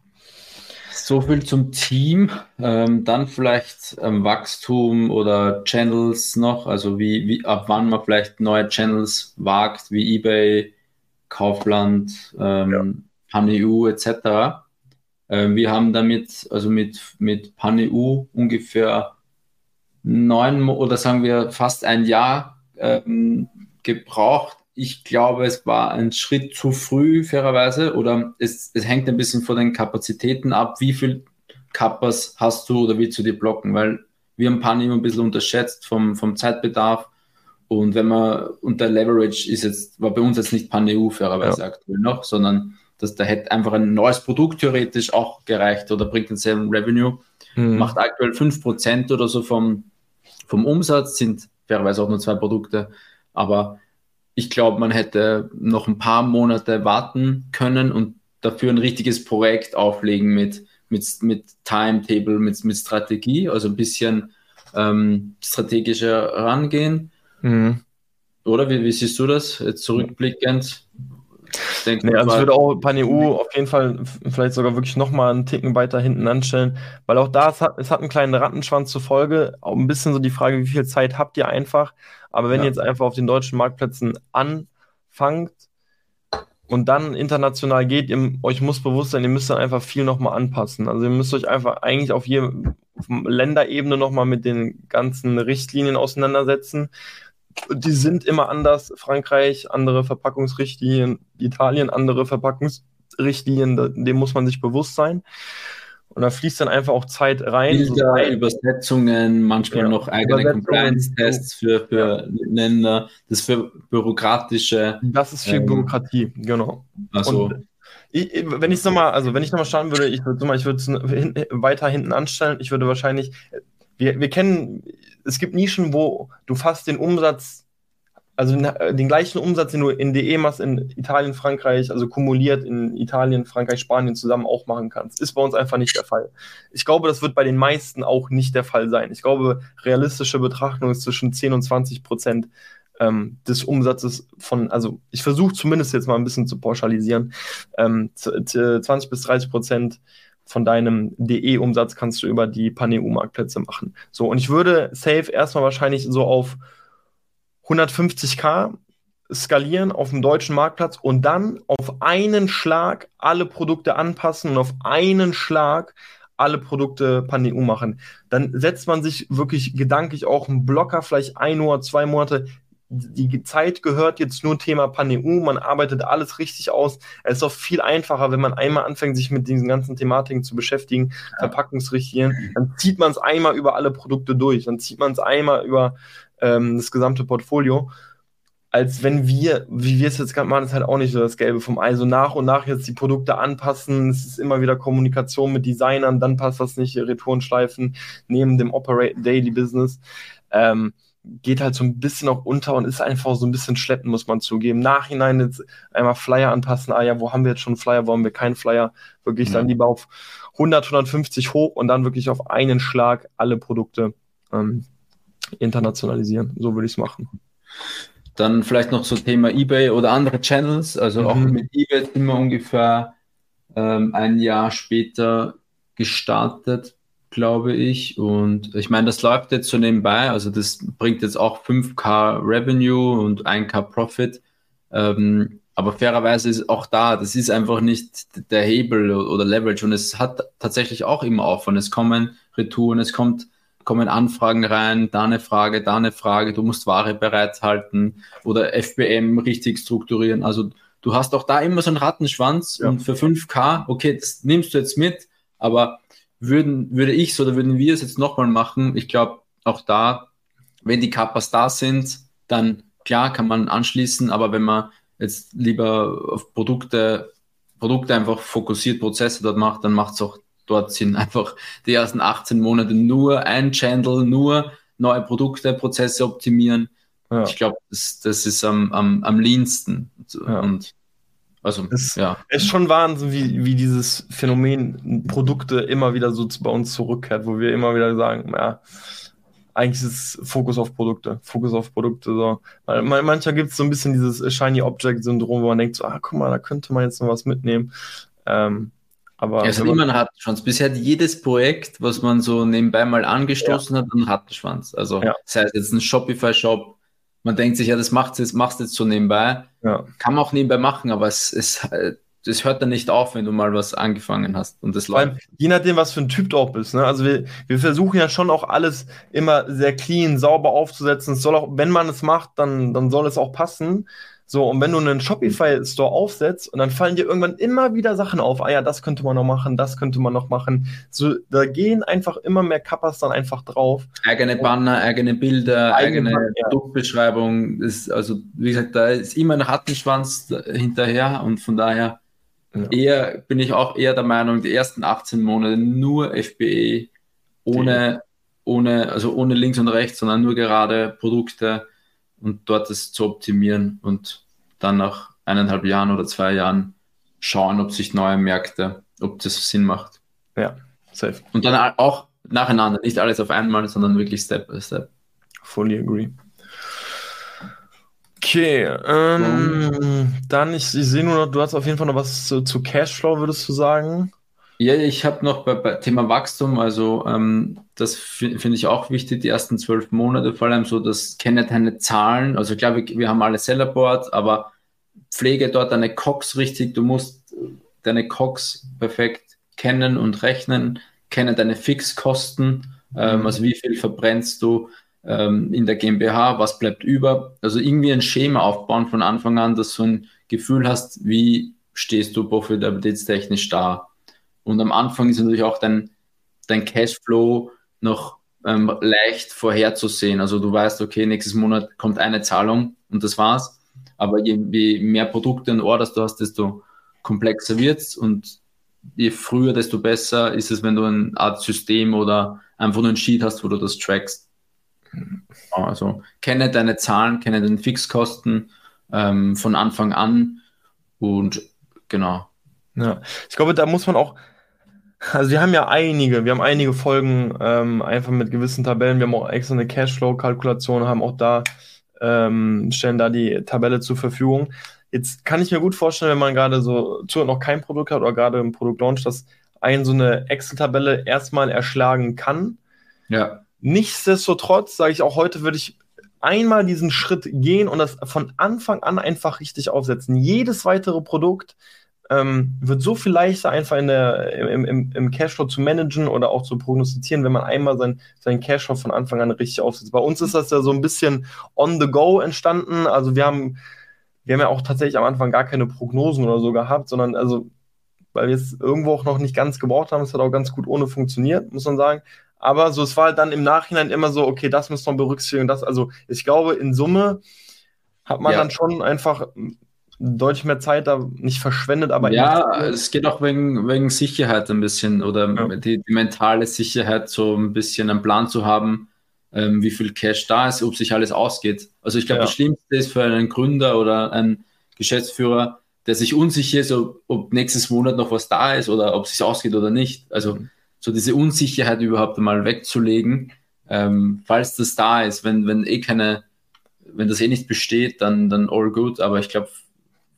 So viel zum Team. Ähm, dann vielleicht ähm, Wachstum oder Channels noch, also wie, wie ab wann man vielleicht neue Channels wagt, wie eBay, Kaufland, ähm, ja. PanEU etc. Ähm, wir haben damit, also mit, mit PanEU ungefähr neun oder sagen wir fast ein Jahr ähm, gebraucht, ich glaube, es war ein Schritt zu früh, fairerweise, oder es, es hängt ein bisschen von den Kapazitäten ab, wie viel Kappas hast du oder willst du dir blocken, weil wir haben Pan immer ein bisschen unterschätzt vom, vom Zeitbedarf. Und wenn man, und der Leverage ist jetzt, war bei uns jetzt nicht Pan-EU fairerweise ja. aktuell noch, sondern dass da hätte einfach ein neues Produkt theoretisch auch gereicht oder bringt denselben Revenue, mhm. macht aktuell 5% oder so vom, vom Umsatz, sind fairerweise auch nur zwei Produkte, aber ich glaube, man hätte noch ein paar Monate warten können und dafür ein richtiges Projekt auflegen mit, mit, mit Timetable, mit, mit Strategie, also ein bisschen ähm, strategischer rangehen. Mhm. Oder wie, wie, siehst du das jetzt zurückblickend? Ich denke, nee, also ich würde auch PanEU auf jeden Fall vielleicht sogar wirklich nochmal einen Ticken weiter hinten anstellen, weil auch da, es hat, es hat einen kleinen Rattenschwanz zur Folge, auch ein bisschen so die Frage, wie viel Zeit habt ihr einfach? Aber wenn ja. ihr jetzt einfach auf den deutschen Marktplätzen anfangt und dann international geht, ihr, euch muss bewusst sein, ihr müsst dann einfach viel nochmal anpassen. Also ihr müsst euch einfach eigentlich auf, je, auf Länderebene nochmal mit den ganzen Richtlinien auseinandersetzen. Die sind immer anders. Frankreich, andere Verpackungsrichtlinien, Italien, andere Verpackungsrichtlinien, dem muss man sich bewusst sein. Und da fließt dann einfach auch Zeit rein. Bilder, so Übersetzungen, manchmal ja, noch eigene Compliance-Tests für, für ja. Länder, das für bürokratische. Das ist viel ähm, Bürokratie, genau. Also. Ich, wenn ich es nochmal, also wenn ich nochmal schauen würde, ich würde ich würde es hin, weiter hinten anstellen. Ich würde wahrscheinlich, wir, wir kennen, es gibt Nischen, wo du fast den Umsatz also äh, den gleichen Umsatz, den du in DE machst in Italien, Frankreich, also kumuliert in Italien, Frankreich, Spanien zusammen auch machen kannst. Ist bei uns einfach nicht der Fall. Ich glaube, das wird bei den meisten auch nicht der Fall sein. Ich glaube, realistische Betrachtung ist zwischen 10 und 20 Prozent ähm, des Umsatzes von, also ich versuche zumindest jetzt mal ein bisschen zu pauschalisieren, ähm, 20 bis 30 Prozent von deinem DE-Umsatz kannst du über die Paneu-Marktplätze machen. So, und ich würde safe erstmal wahrscheinlich so auf 150k skalieren auf dem deutschen Marktplatz und dann auf einen Schlag alle Produkte anpassen und auf einen Schlag alle Produkte Pan-EU machen. Dann setzt man sich wirklich gedanklich auch einen Blocker, vielleicht ein oder zwei Monate, die Zeit gehört jetzt nur Thema PanEU, man arbeitet alles richtig aus. Es ist auch viel einfacher, wenn man einmal anfängt, sich mit diesen ganzen Thematiken zu beschäftigen, ja. Verpackungsrichtlinien, dann zieht man es einmal über alle Produkte durch, dann zieht man es einmal über ähm, das gesamte Portfolio als wenn wir, wie wir es jetzt gerade machen, ist halt auch nicht so das Gelbe vom Ei. So nach und nach jetzt die Produkte anpassen. Es ist immer wieder Kommunikation mit Designern, dann passt das nicht, Retourenschleifen neben dem Operate Daily Business. Ähm, geht halt so ein bisschen auch unter und ist einfach so ein bisschen schleppen, muss man zugeben. Nachhinein jetzt einmal Flyer anpassen. Ah ja, wo haben wir jetzt schon Flyer, wo haben wir keinen Flyer? Wirklich ja. dann lieber auf 100, 150 hoch und dann wirklich auf einen Schlag alle Produkte ähm, internationalisieren. So würde ich es machen. Dann vielleicht noch so Thema eBay oder andere Channels. Also mhm. auch mit eBay sind wir ungefähr ähm, ein Jahr später gestartet, glaube ich. Und ich meine, das läuft jetzt so nebenbei. Also das bringt jetzt auch 5K Revenue und 1K Profit. Ähm, aber fairerweise ist auch da, das ist einfach nicht der Hebel oder Leverage. Und es hat tatsächlich auch immer Aufwand. Es kommen Retouren, es kommt kommen Anfragen rein, da eine Frage, da eine Frage, du musst Ware bereithalten oder FBM richtig strukturieren. Also du hast auch da immer so einen Rattenschwanz ja. und für 5K, okay, das nimmst du jetzt mit, aber würden, würde ich oder würden wir es jetzt nochmal machen, ich glaube auch da, wenn die Kappas da sind, dann klar kann man anschließen, aber wenn man jetzt lieber auf Produkte, Produkte einfach fokussiert Prozesse dort macht, dann macht es auch dort sind einfach die ersten 18 Monate nur ein Channel, nur neue Produkte, Prozesse optimieren. Ja. Ich glaube, das, das ist am, am, am leansten. Ja. Und also, es ja. ist schon Wahnsinn, wie, wie dieses Phänomen Produkte immer wieder so bei uns zurückkehrt, wo wir immer wieder sagen, ja, eigentlich ist es Fokus auf Produkte, Fokus auf Produkte. So. Manchmal gibt es so ein bisschen dieses Shiny Object Syndrom, wo man denkt, so, ah, guck mal, da könnte man jetzt noch was mitnehmen. Ähm, aber ja, es hat immer einen Rattenschwanz. Bisher hat jedes Projekt, was man so nebenbei mal angestoßen ja. hat, einen Rattenschwanz. Also ja. das heißt jetzt ein Shopify-Shop, man denkt sich, ja, das macht jetzt, machst jetzt so nebenbei. Ja. Kann man auch nebenbei machen, aber es, es, es hört dann nicht auf, wenn du mal was angefangen hast. Und das läuft. Je nachdem, was für ein Typ du auch bist. Ne? Also wir, wir versuchen ja schon auch alles immer sehr clean, sauber aufzusetzen. Es soll auch, wenn man es macht, dann, dann soll es auch passen. So, und wenn du einen Shopify-Store aufsetzt und dann fallen dir irgendwann immer wieder Sachen auf, ah ja, das könnte man noch machen, das könnte man noch machen. So, da gehen einfach immer mehr Kappas dann einfach drauf. Eigene Banner, eigene Bilder, eigene. Produktbeschreibung. Ist, also, wie gesagt, da ist immer ein Rattenschwanz hinterher und von daher ja. eher bin ich auch eher der Meinung, die ersten 18 Monate nur FBE, ohne, ohne, also ohne links und rechts, sondern nur gerade Produkte und dort das zu optimieren und dann nach eineinhalb Jahren oder zwei Jahren schauen, ob sich neue Märkte, ob das Sinn macht. Ja, safe. Und dann auch nacheinander, nicht alles auf einmal, sondern wirklich Step by Step. Fully agree. Okay, ähm, dann, ich, ich sehe nur noch, du hast auf jeden Fall noch was zu, zu Cashflow, würdest du sagen? Ja, ich habe noch bei, bei, Thema Wachstum, also ähm, das finde ich auch wichtig, die ersten zwölf Monate, vor allem so, das kenne deine Zahlen, also ich glaube, wir haben alle Sellerboard, aber pflege dort deine Cox richtig, du musst deine Cox perfekt kennen und rechnen, kenne deine Fixkosten, ähm, mhm. also wie viel verbrennst du ähm, in der GmbH, was bleibt über, also irgendwie ein Schema aufbauen von Anfang an, dass du ein Gefühl hast, wie stehst du profitabilitätstechnisch da. Und am Anfang ist natürlich auch dein, dein Cashflow noch ähm, leicht vorherzusehen. Also du weißt, okay, nächstes Monat kommt eine Zahlung und das war's. Aber je, je mehr Produkte und Orders du hast, desto komplexer wird's und je früher, desto besser ist es, wenn du eine Art System oder einfach nur ein Sheet hast, wo du das trackst. Also kenne deine Zahlen, kenne deine Fixkosten ähm, von Anfang an und genau. Ja, ich glaube, da muss man auch also wir haben ja einige, wir haben einige Folgen ähm, einfach mit gewissen Tabellen. Wir haben auch extra eine Cashflow-Kalkulation, haben auch da, ähm, stellen da die Tabelle zur Verfügung. Jetzt kann ich mir gut vorstellen, wenn man gerade so zu noch kein Produkt hat oder gerade ein Produkt launcht, dass ein so eine Excel-Tabelle erstmal erschlagen kann. Ja. Nichtsdestotrotz sage ich auch heute, würde ich einmal diesen Schritt gehen und das von Anfang an einfach richtig aufsetzen. Jedes weitere Produkt ähm, wird so viel leichter einfach in der, im, im, im Cashflow zu managen oder auch zu prognostizieren, wenn man einmal sein, seinen Cashflow von Anfang an richtig aufsetzt. Bei uns ist das ja so ein bisschen on the go entstanden. Also wir haben, wir haben ja auch tatsächlich am Anfang gar keine Prognosen oder so gehabt, sondern also, weil wir es irgendwo auch noch nicht ganz gebraucht haben, es hat auch ganz gut ohne funktioniert, muss man sagen. Aber so, es war halt dann im Nachhinein immer so, okay, das müssen wir berücksichtigen, das, also ich glaube, in Summe hat man ja. dann schon einfach deutlich mehr Zeit da nicht verschwendet, aber. Ja, es geht auch wegen, wegen Sicherheit ein bisschen oder ja. die, die, mentale Sicherheit, so ein bisschen einen Plan zu haben, ähm, wie viel Cash da ist, ob sich alles ausgeht. Also ich glaube, ja. das Schlimmste ist für einen Gründer oder einen Geschäftsführer, der sich unsicher ist, ob, ob nächstes Monat noch was da ist oder ob es sich ausgeht oder nicht. Also mhm. so diese Unsicherheit überhaupt einmal wegzulegen, ähm, falls das da ist, wenn, wenn eh keine, wenn das eh nicht besteht, dann, dann all good. Aber ich glaube,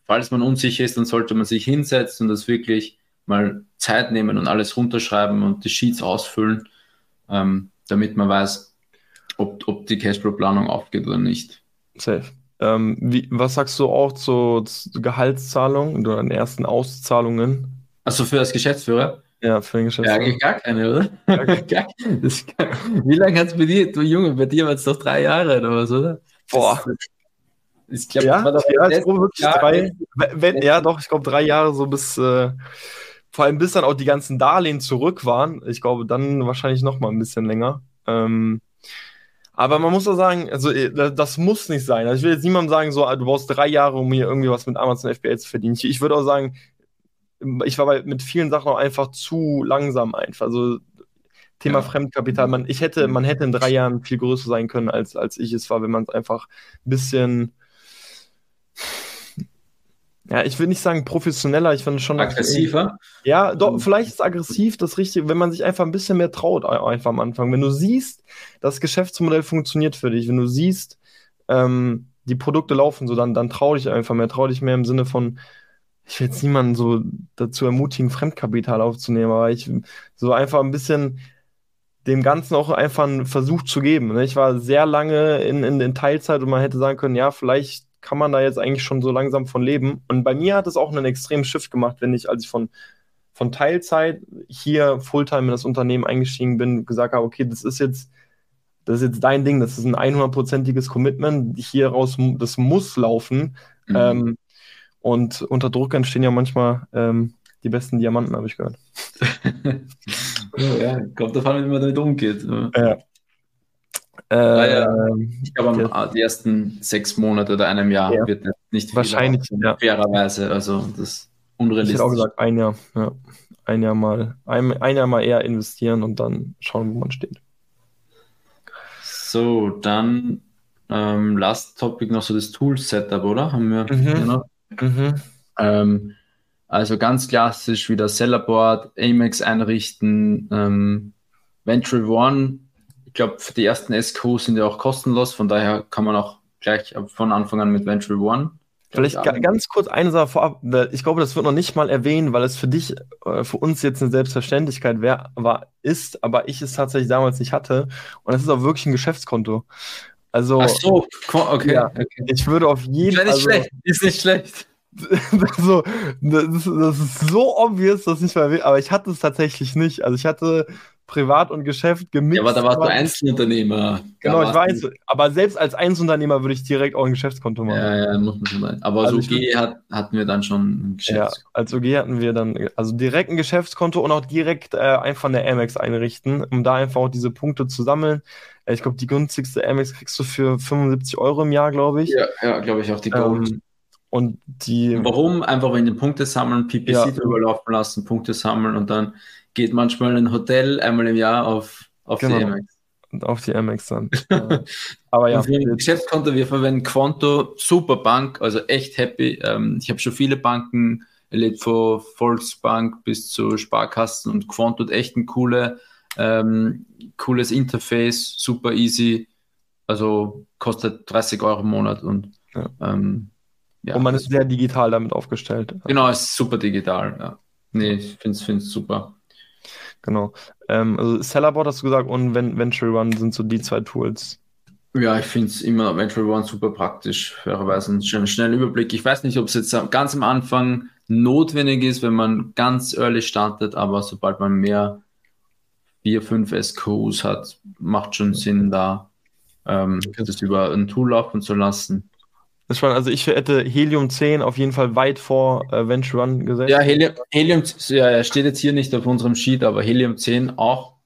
falls man unsicher ist, dann sollte man sich hinsetzen und das wirklich mal Zeit nehmen und alles runterschreiben und die Sheets ausfüllen, ähm, damit man weiß, ob, ob die Cashflow-Planung aufgeht oder nicht. Safe. Ähm, wie, was sagst du auch zur, zur Gehaltszahlung oder den ersten Auszahlungen? Also für das Geschäftsführer? Ja, für den Geschäftsführer. Ja, eigentlich gar keine, oder? gar keine. wie lange hat es bei dir, du Junge, bei dir war es doch drei Jahre oder was, oder? Boah. Ich glaube, ja, das ja, ich glaube wirklich Jahr drei. Wenn, ja, doch, ich glaube drei Jahre so bis, äh, vor allem bis dann auch die ganzen Darlehen zurück waren. Ich glaube, dann wahrscheinlich noch mal ein bisschen länger. Ähm, aber man muss auch sagen, also äh, das muss nicht sein. Also ich will jetzt niemandem sagen, so, du brauchst drei Jahre, um hier irgendwie was mit Amazon FBA zu verdienen. Ich, ich würde auch sagen, ich war bei, mit vielen Sachen auch einfach zu langsam einfach. Also Thema ja. Fremdkapital, man, ich hätte, man hätte in drei Jahren viel größer sein können, als, als ich es war, wenn man es einfach ein bisschen ja, ich will nicht sagen professioneller, ich finde schon. Aggressiver? Ja, doch, mhm. vielleicht ist aggressiv das Richtige, wenn man sich einfach ein bisschen mehr traut, einfach am Anfang. Wenn du siehst, das Geschäftsmodell funktioniert für dich, wenn du siehst, ähm, die Produkte laufen so, dann, dann trau dich einfach mehr, trau dich mehr im Sinne von, ich will jetzt niemanden so dazu ermutigen, Fremdkapital aufzunehmen, aber ich so einfach ein bisschen dem Ganzen auch einfach einen Versuch zu geben. Ne? Ich war sehr lange in, in, in Teilzeit und man hätte sagen können, ja, vielleicht kann man da jetzt eigentlich schon so langsam von leben. Und bei mir hat es auch einen extremen Shift gemacht, wenn ich, als ich von, von Teilzeit hier Fulltime in das Unternehmen eingestiegen bin, gesagt habe, okay, das ist jetzt, das ist jetzt dein Ding, das ist ein 100%iges Commitment, hier raus, das muss laufen. Mhm. Ähm, und unter Druck entstehen ja manchmal ähm, die besten Diamanten, habe ich gehört. ja, kommt davon, wie man damit umgeht. Ja. Ah, ja. Ich glaube, die ersten sechs Monate oder einem Jahr ja. wird nicht viel Wahrscheinlich, ja. fairerweise. Also das ist unrealistisch. Ich hätte auch gesagt, ein Jahr. Ja. Ein Jahr mal, ein, ein Jahr mal eher investieren und dann schauen, wo man steht. So, dann ähm, last Topic noch so das Tool-Setup, oder? Haben wir mhm. noch? Mhm. Ähm, also ganz klassisch wieder Sellerboard, Amex einrichten, ähm, Venture One glaube, die ersten SQs sind ja auch kostenlos, von daher kann man auch gleich von Anfang an mit Venture One. Vielleicht ganz kurz eine Sache vorab. Ich glaube, das wird noch nicht mal erwähnt, weil es für dich, äh, für uns jetzt eine Selbstverständlichkeit wär, war, ist, aber ich es tatsächlich damals nicht hatte. Und das ist auch wirklich ein Geschäftskonto. Also, Ach so, okay. Ja, okay. Ich würde auf jeden Fall. Ist nicht also, schlecht, ist nicht schlecht. So, das, ist, das ist so obvious, dass ich mal, aber ich hatte es tatsächlich nicht. Also ich hatte Privat und Geschäft gemixt. Ja, aber da warst du Einzelunternehmer. Genau, ich weiß. Aber selbst als Einzelunternehmer würde ich direkt auch ein Geschäftskonto machen. Ja, ja, muss man schon sein. Aber also als OG hat, hatten wir dann schon ein Geschäftskonto. Ja, als OG hatten wir dann also direkt ein Geschäftskonto und auch direkt äh, einfach eine Amex einrichten, um da einfach auch diese Punkte zu sammeln. Äh, ich glaube, die günstigste Amex kriegst du für 75 Euro im Jahr, glaube ich. Ja, ja glaube ich auch die Gold. Ähm, und die. Warum? Einfach wenn die Punkte sammeln, PPC ja. drüber laufen lassen, Punkte sammeln und dann geht manchmal ein Hotel einmal im Jahr auf, auf genau. die Amex. Auf die Amex dann. Aber ja. Geschäftskonto, wir verwenden Quanto, super Bank, also echt happy. Ähm, ich habe schon viele Banken erlebt, von Volksbank bis zu Sparkassen und Quanto hat echt ein coole, ähm, cooles Interface, super easy. Also kostet 30 Euro im Monat und ja. Ähm, ja, und man ist sehr digital damit aufgestellt. Genau, ist super digital. Ja. Nee, ich finde es super. Genau. Ähm, also Sellerboard hast du gesagt und Venture One sind so die zwei Tools. Ja, ich finde es immer Venture One super praktisch, fairerweise einen schnellen, schnellen Überblick. Ich weiß nicht, ob es jetzt ganz am Anfang notwendig ist, wenn man ganz early startet, aber sobald man mehr vier, fünf SKUs hat, macht schon Sinn, da ähm, das über ein Tool laufen zu lassen. Das war, also ich hätte Helium 10 auf jeden Fall weit vor äh, Venture Run gesetzt. Ja, Helium, Helium ja, steht jetzt hier nicht auf unserem Sheet, aber Helium 10 auch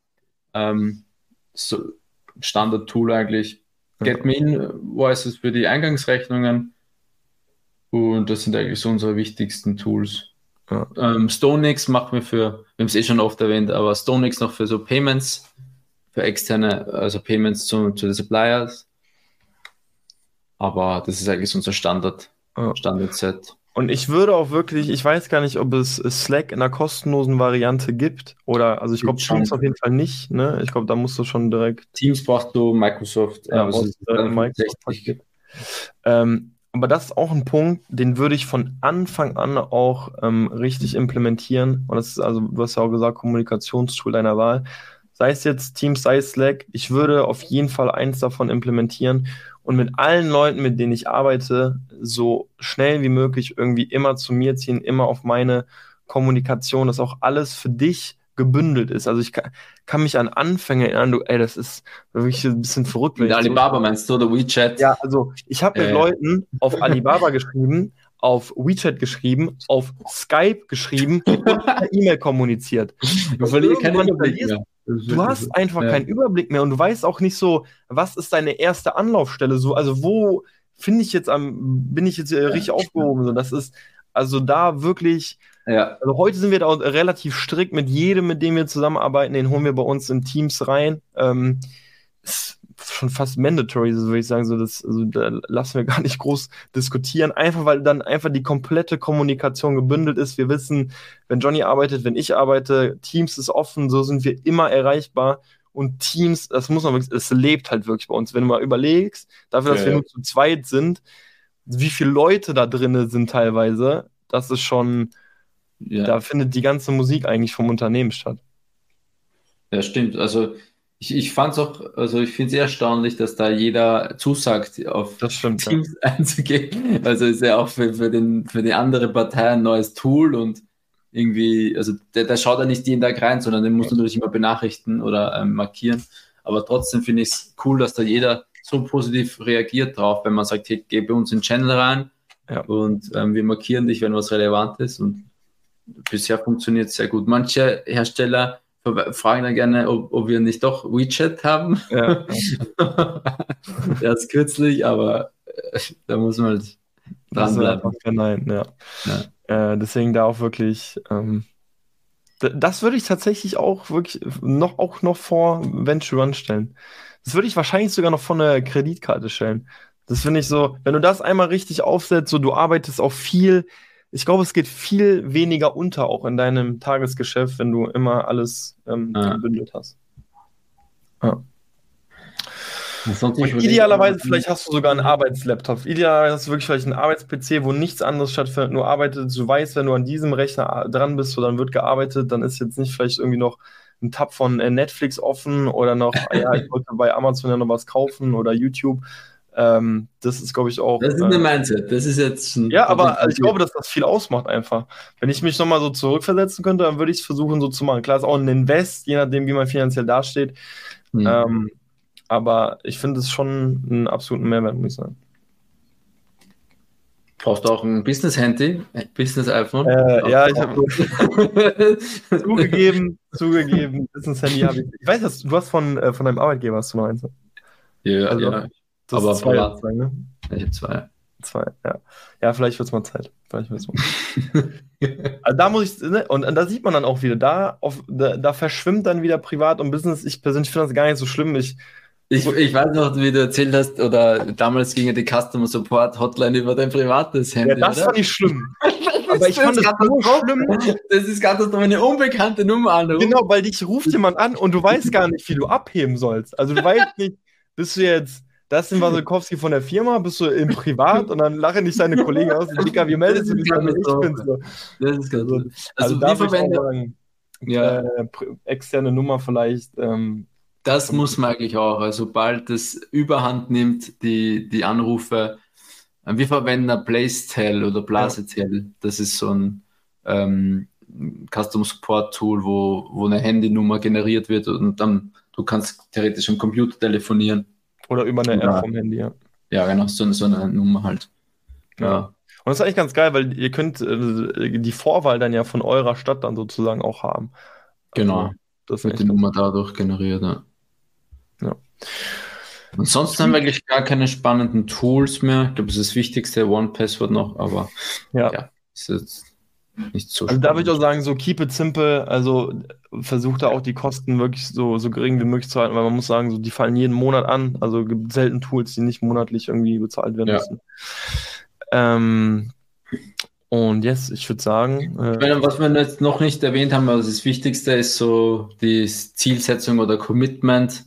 ähm, so Standard-Tool eigentlich. GetMeIn weiß es für die Eingangsrechnungen und das sind eigentlich so unsere wichtigsten Tools. Ja. Ähm, StoneX macht mir für, wir haben es eh schon oft erwähnt, aber StoneX noch für so Payments, für externe, also Payments zu, zu den Suppliers. Aber das ist eigentlich unser Standard, ja. Standard-Set. Und ich würde auch wirklich, ich weiß gar nicht, ob es Slack in einer kostenlosen Variante gibt. Oder, also ich glaube, Teams auf jeden Fall nicht. Ne? Ich glaube, da musst du schon direkt. Teams brauchst du Microsoft. Ja, also Microsoft ähm, aber das ist auch ein Punkt, den würde ich von Anfang an auch ähm, richtig implementieren. Und das ist also, du hast ja auch gesagt, Kommunikationstool deiner Wahl. Sei es jetzt Teams, sei es Slack, ich würde auf jeden Fall eins davon implementieren und mit allen Leuten, mit denen ich arbeite, so schnell wie möglich irgendwie immer zu mir ziehen, immer auf meine Kommunikation, dass auch alles für dich gebündelt ist. Also ich kann, kann mich an Anfänge erinnern, du, ey, das ist wirklich ein bisschen verrückt. Mit Alibaba so, meinst du, oder WeChat? Ja, also ich habe mit äh. Leuten auf Alibaba geschrieben, auf WeChat geschrieben, auf Skype geschrieben und per E-Mail kommuniziert. Du, verlierst, du hast einfach ja. keinen Überblick mehr und du weißt auch nicht so, was ist deine erste Anlaufstelle so, also wo finde ich jetzt am, bin ich jetzt richtig ja. aufgehoben, so, das ist, also da wirklich ja. Also heute sind wir da relativ strikt mit jedem, mit dem wir zusammenarbeiten, den holen wir bei uns in Teams rein. Ähm, schon fast mandatory, so würde ich sagen. So, das, also, da lassen wir gar nicht groß diskutieren, einfach weil dann einfach die komplette Kommunikation gebündelt ist. Wir wissen, wenn Johnny arbeitet, wenn ich arbeite, Teams ist offen, so sind wir immer erreichbar. Und Teams, das muss man wirklich, es lebt halt wirklich bei uns. Wenn du mal überlegst, dafür, dass ja, wir ja. nur zu zweit sind, wie viele Leute da drin sind teilweise, das ist schon, ja. Da findet die ganze Musik eigentlich vom Unternehmen statt. Ja, stimmt. Also ich, ich fand es auch, also ich finde es sehr erstaunlich, dass da jeder zusagt, auf stimmt, Teams ja. einzugehen. Also ist ja auch für, für, den, für die andere Partei ein neues Tool und irgendwie, also der, der schaut ja nicht jeden Tag rein, sondern den muss ja. natürlich immer benachrichten oder ähm, markieren. Aber trotzdem finde ich es cool, dass da jeder so positiv reagiert drauf, wenn man sagt, hey, geh bei uns in den Channel rein ja. und ähm, wir markieren dich, wenn was relevant ist. Und bisher funktioniert es sehr gut. Manche Hersteller fragen dann gerne, ob, ob wir nicht doch WeChat haben. Ja. Erst kürzlich, aber äh, da muss man halt dranbleiben. Nein, ja. ja. Äh, deswegen da auch wirklich. Ähm, das würde ich tatsächlich auch wirklich noch, auch noch vor Venture Run stellen. Das würde ich wahrscheinlich sogar noch von der Kreditkarte stellen. Das finde ich so, wenn du das einmal richtig aufsetzt, so du arbeitest auch viel ich glaube, es geht viel weniger unter, auch in deinem Tagesgeschäft, wenn du immer alles ähm, ja. gebündelt hast. Ja. idealerweise, vielleicht hast du sogar einen Arbeitslaptop. Idealerweise hast du wirklich vielleicht einen Arbeits-PC, wo nichts anderes stattfindet, nur arbeitet. Du weißt, wenn du an diesem Rechner dran bist, so dann wird gearbeitet, dann ist jetzt nicht vielleicht irgendwie noch ein Tab von äh, Netflix offen oder noch, ja, ich wollte bei Amazon ja noch was kaufen oder YouTube, ähm, das ist, glaube ich, auch. Das ist eine äh, Mindset. Das ist jetzt. ja, aber also ich glaube, dass das viel ausmacht einfach. Wenn ich mich nochmal so zurückversetzen könnte, dann würde ich es versuchen, so zu machen. Klar, ist auch ein Invest, je nachdem, wie man finanziell dasteht. Mhm. Ähm, aber ich finde es schon einen absoluten Mehrwert, muss ich sagen. Brauchst du auch ein Business-Handy? Business-iPhone? Äh, ja, ich habe zugegeben, zugegeben, Business-Handy habe ich. Ich weiß, dass du hast von, äh, von deinem Arbeitgeber hast du noch eins. Ja, also, ja. Das aber zwei, privat. zwei, ne? Ich habe zwei. Zwei, ja. Ja, vielleicht wird es mal Zeit. Vielleicht wird's mal. also da muss ich, ne? und, und, da sieht man dann auch wieder, da, auf, da, da verschwimmt dann wieder Privat und Business. Ich persönlich finde das gar nicht so schlimm. Ich, ich, ich weiß noch, wie du erzählt hast, oder damals ging ja die Customer Support Hotline über dein privates Handy. Ja, das oder? fand ich schlimm. Aber ich fand das so schlimm. Das ist gerade dass du eine unbekannte Nummer anrufst. Genau, weil dich ruft jemand an und du weißt gar nicht, wie du abheben sollst. Also du weißt nicht, bist du jetzt Dustin Wasilkowski von der Firma, bist du im Privat und dann lachen dich deine Kollegen aus. Dicker, wie meldest du dich ich bin? So. Das ist ganz also, also, also wie verwendet ja. Äh, externe Nummer vielleicht. Ähm, das muss man eigentlich auch. Also sobald es Überhand nimmt, die, die Anrufe, äh, wir verwenden ein Placetel oder Blasetel. Ja. Das ist so ein ähm, Custom Support Tool, wo, wo eine Handynummer generiert wird und dann du kannst theoretisch am Computer telefonieren. Oder über eine App vom Handy, ja. Ja, genau, so, so eine Nummer halt. Ja. ja. Und das ist eigentlich ganz geil, weil ihr könnt äh, die Vorwahl dann ja von eurer Stadt dann sozusagen auch haben. Genau. Also, das wird die Nummer dadurch generiert, ja. ja. Ansonsten haben wir eigentlich gar keine spannenden Tools mehr. Ich glaube, das ist das Wichtigste, One Password noch, aber ja, ja ist jetzt nicht so Also da würde ich auch sagen, so keep it simple, also versucht da auch die Kosten wirklich so, so gering wie möglich zu halten, weil man muss sagen, so die fallen jeden Monat an. Also gibt selten Tools, die nicht monatlich irgendwie bezahlt werden ja. müssen. Ähm, und jetzt, ich würde sagen. Äh, meine, was wir jetzt noch nicht erwähnt haben, also das Wichtigste ist so die Zielsetzung oder Commitment.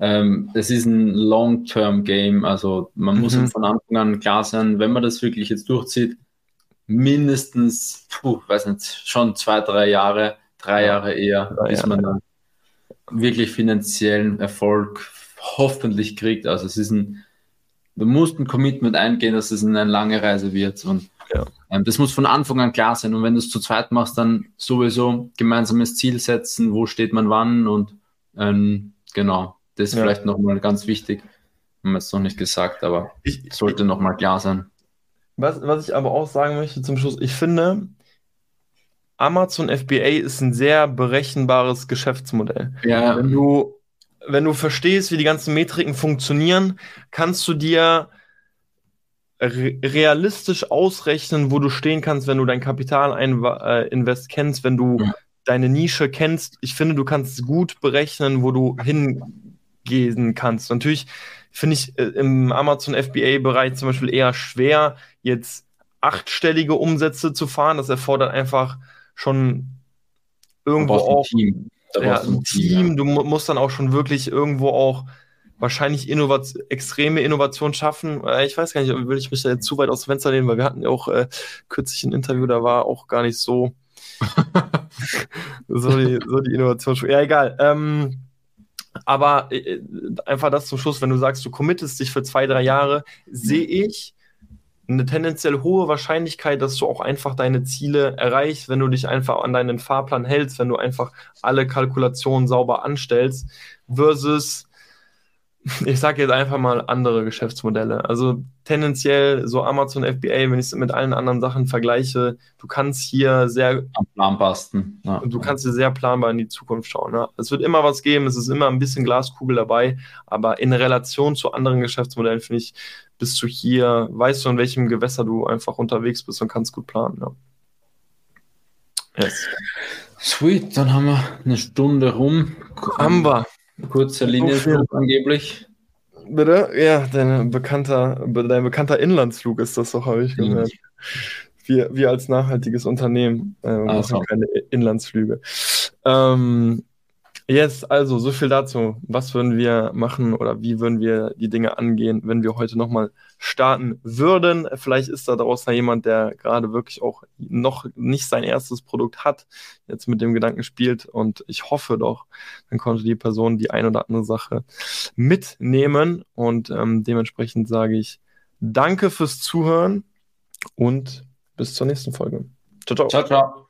Ähm, das ist ein Long-Term-Game, also man muss mhm. von Anfang an klar sein, wenn man das wirklich jetzt durchzieht, mindestens, puh, weiß nicht, schon zwei, drei Jahre, drei Jahre eher, drei bis man dann wirklich finanziellen Erfolg hoffentlich kriegt. Also es ist ein, du musst ein Commitment eingehen, dass es eine lange Reise wird und ja. ähm, das muss von Anfang an klar sein. Und wenn du es zu zweit machst, dann sowieso gemeinsames Ziel setzen, wo steht man wann und ähm, genau, das ist ja. vielleicht nochmal ganz wichtig. Haben wir es noch nicht gesagt, aber ich, sollte nochmal klar sein. Was, was ich aber auch sagen möchte zum Schluss, ich finde, Amazon FBA ist ein sehr berechenbares Geschäftsmodell. Ja. Wenn du, wenn du verstehst, wie die ganzen Metriken funktionieren, kannst du dir re realistisch ausrechnen, wo du stehen kannst, wenn du dein Kapitalinvest äh, kennst, wenn du ja. deine Nische kennst. Ich finde, du kannst gut berechnen, wo du hingehen kannst. Natürlich finde ich äh, im Amazon FBA-Bereich zum Beispiel eher schwer, jetzt achtstellige Umsätze zu fahren. Das erfordert einfach schon irgendwo auch Team. Ja, ein Team. Ja. Du musst dann auch schon wirklich irgendwo auch wahrscheinlich Innovat extreme Innovation schaffen. Äh, ich weiß gar nicht, will ich mich da jetzt zu weit aus dem Fenster nehmen, weil wir hatten ja auch äh, kürzlich ein Interview, da war auch gar nicht so, so, die, so die Innovation. Ja, egal. Ähm, aber äh, einfach das zum Schluss, wenn du sagst, du committest dich für zwei, drei Jahre, sehe ich eine tendenziell hohe Wahrscheinlichkeit, dass du auch einfach deine Ziele erreichst, wenn du dich einfach an deinen Fahrplan hältst, wenn du einfach alle Kalkulationen sauber anstellst, versus ich sage jetzt einfach mal andere Geschäftsmodelle. Also tendenziell so Amazon FBA, wenn ich es mit allen anderen Sachen vergleiche, du kannst hier sehr am Plan basten. Ja. Du kannst hier sehr planbar in die Zukunft schauen. Ja. Es wird immer was geben, es ist immer ein bisschen Glaskugel dabei, aber in Relation zu anderen Geschäftsmodellen finde ich, bist du hier, weißt du, in welchem Gewässer du einfach unterwegs bist und kannst gut planen. Ja. Yes. Sweet, dann haben wir eine Stunde rum. Haben wir. Kurzer Linienflug so angeblich. Bitte? Ja, dein bekannter, dein bekannter Inlandsflug ist das doch, habe ich gehört. Wir, wir als nachhaltiges Unternehmen äh, machen keine Inlandsflüge. Ähm, Yes, also so viel dazu. Was würden wir machen oder wie würden wir die Dinge angehen, wenn wir heute nochmal starten würden? Vielleicht ist da draußen jemand, der gerade wirklich auch noch nicht sein erstes Produkt hat, jetzt mit dem Gedanken spielt und ich hoffe doch, dann konnte die Person die ein oder andere Sache mitnehmen und ähm, dementsprechend sage ich danke fürs Zuhören und bis zur nächsten Folge. Ciao, ciao. Ciao, ciao.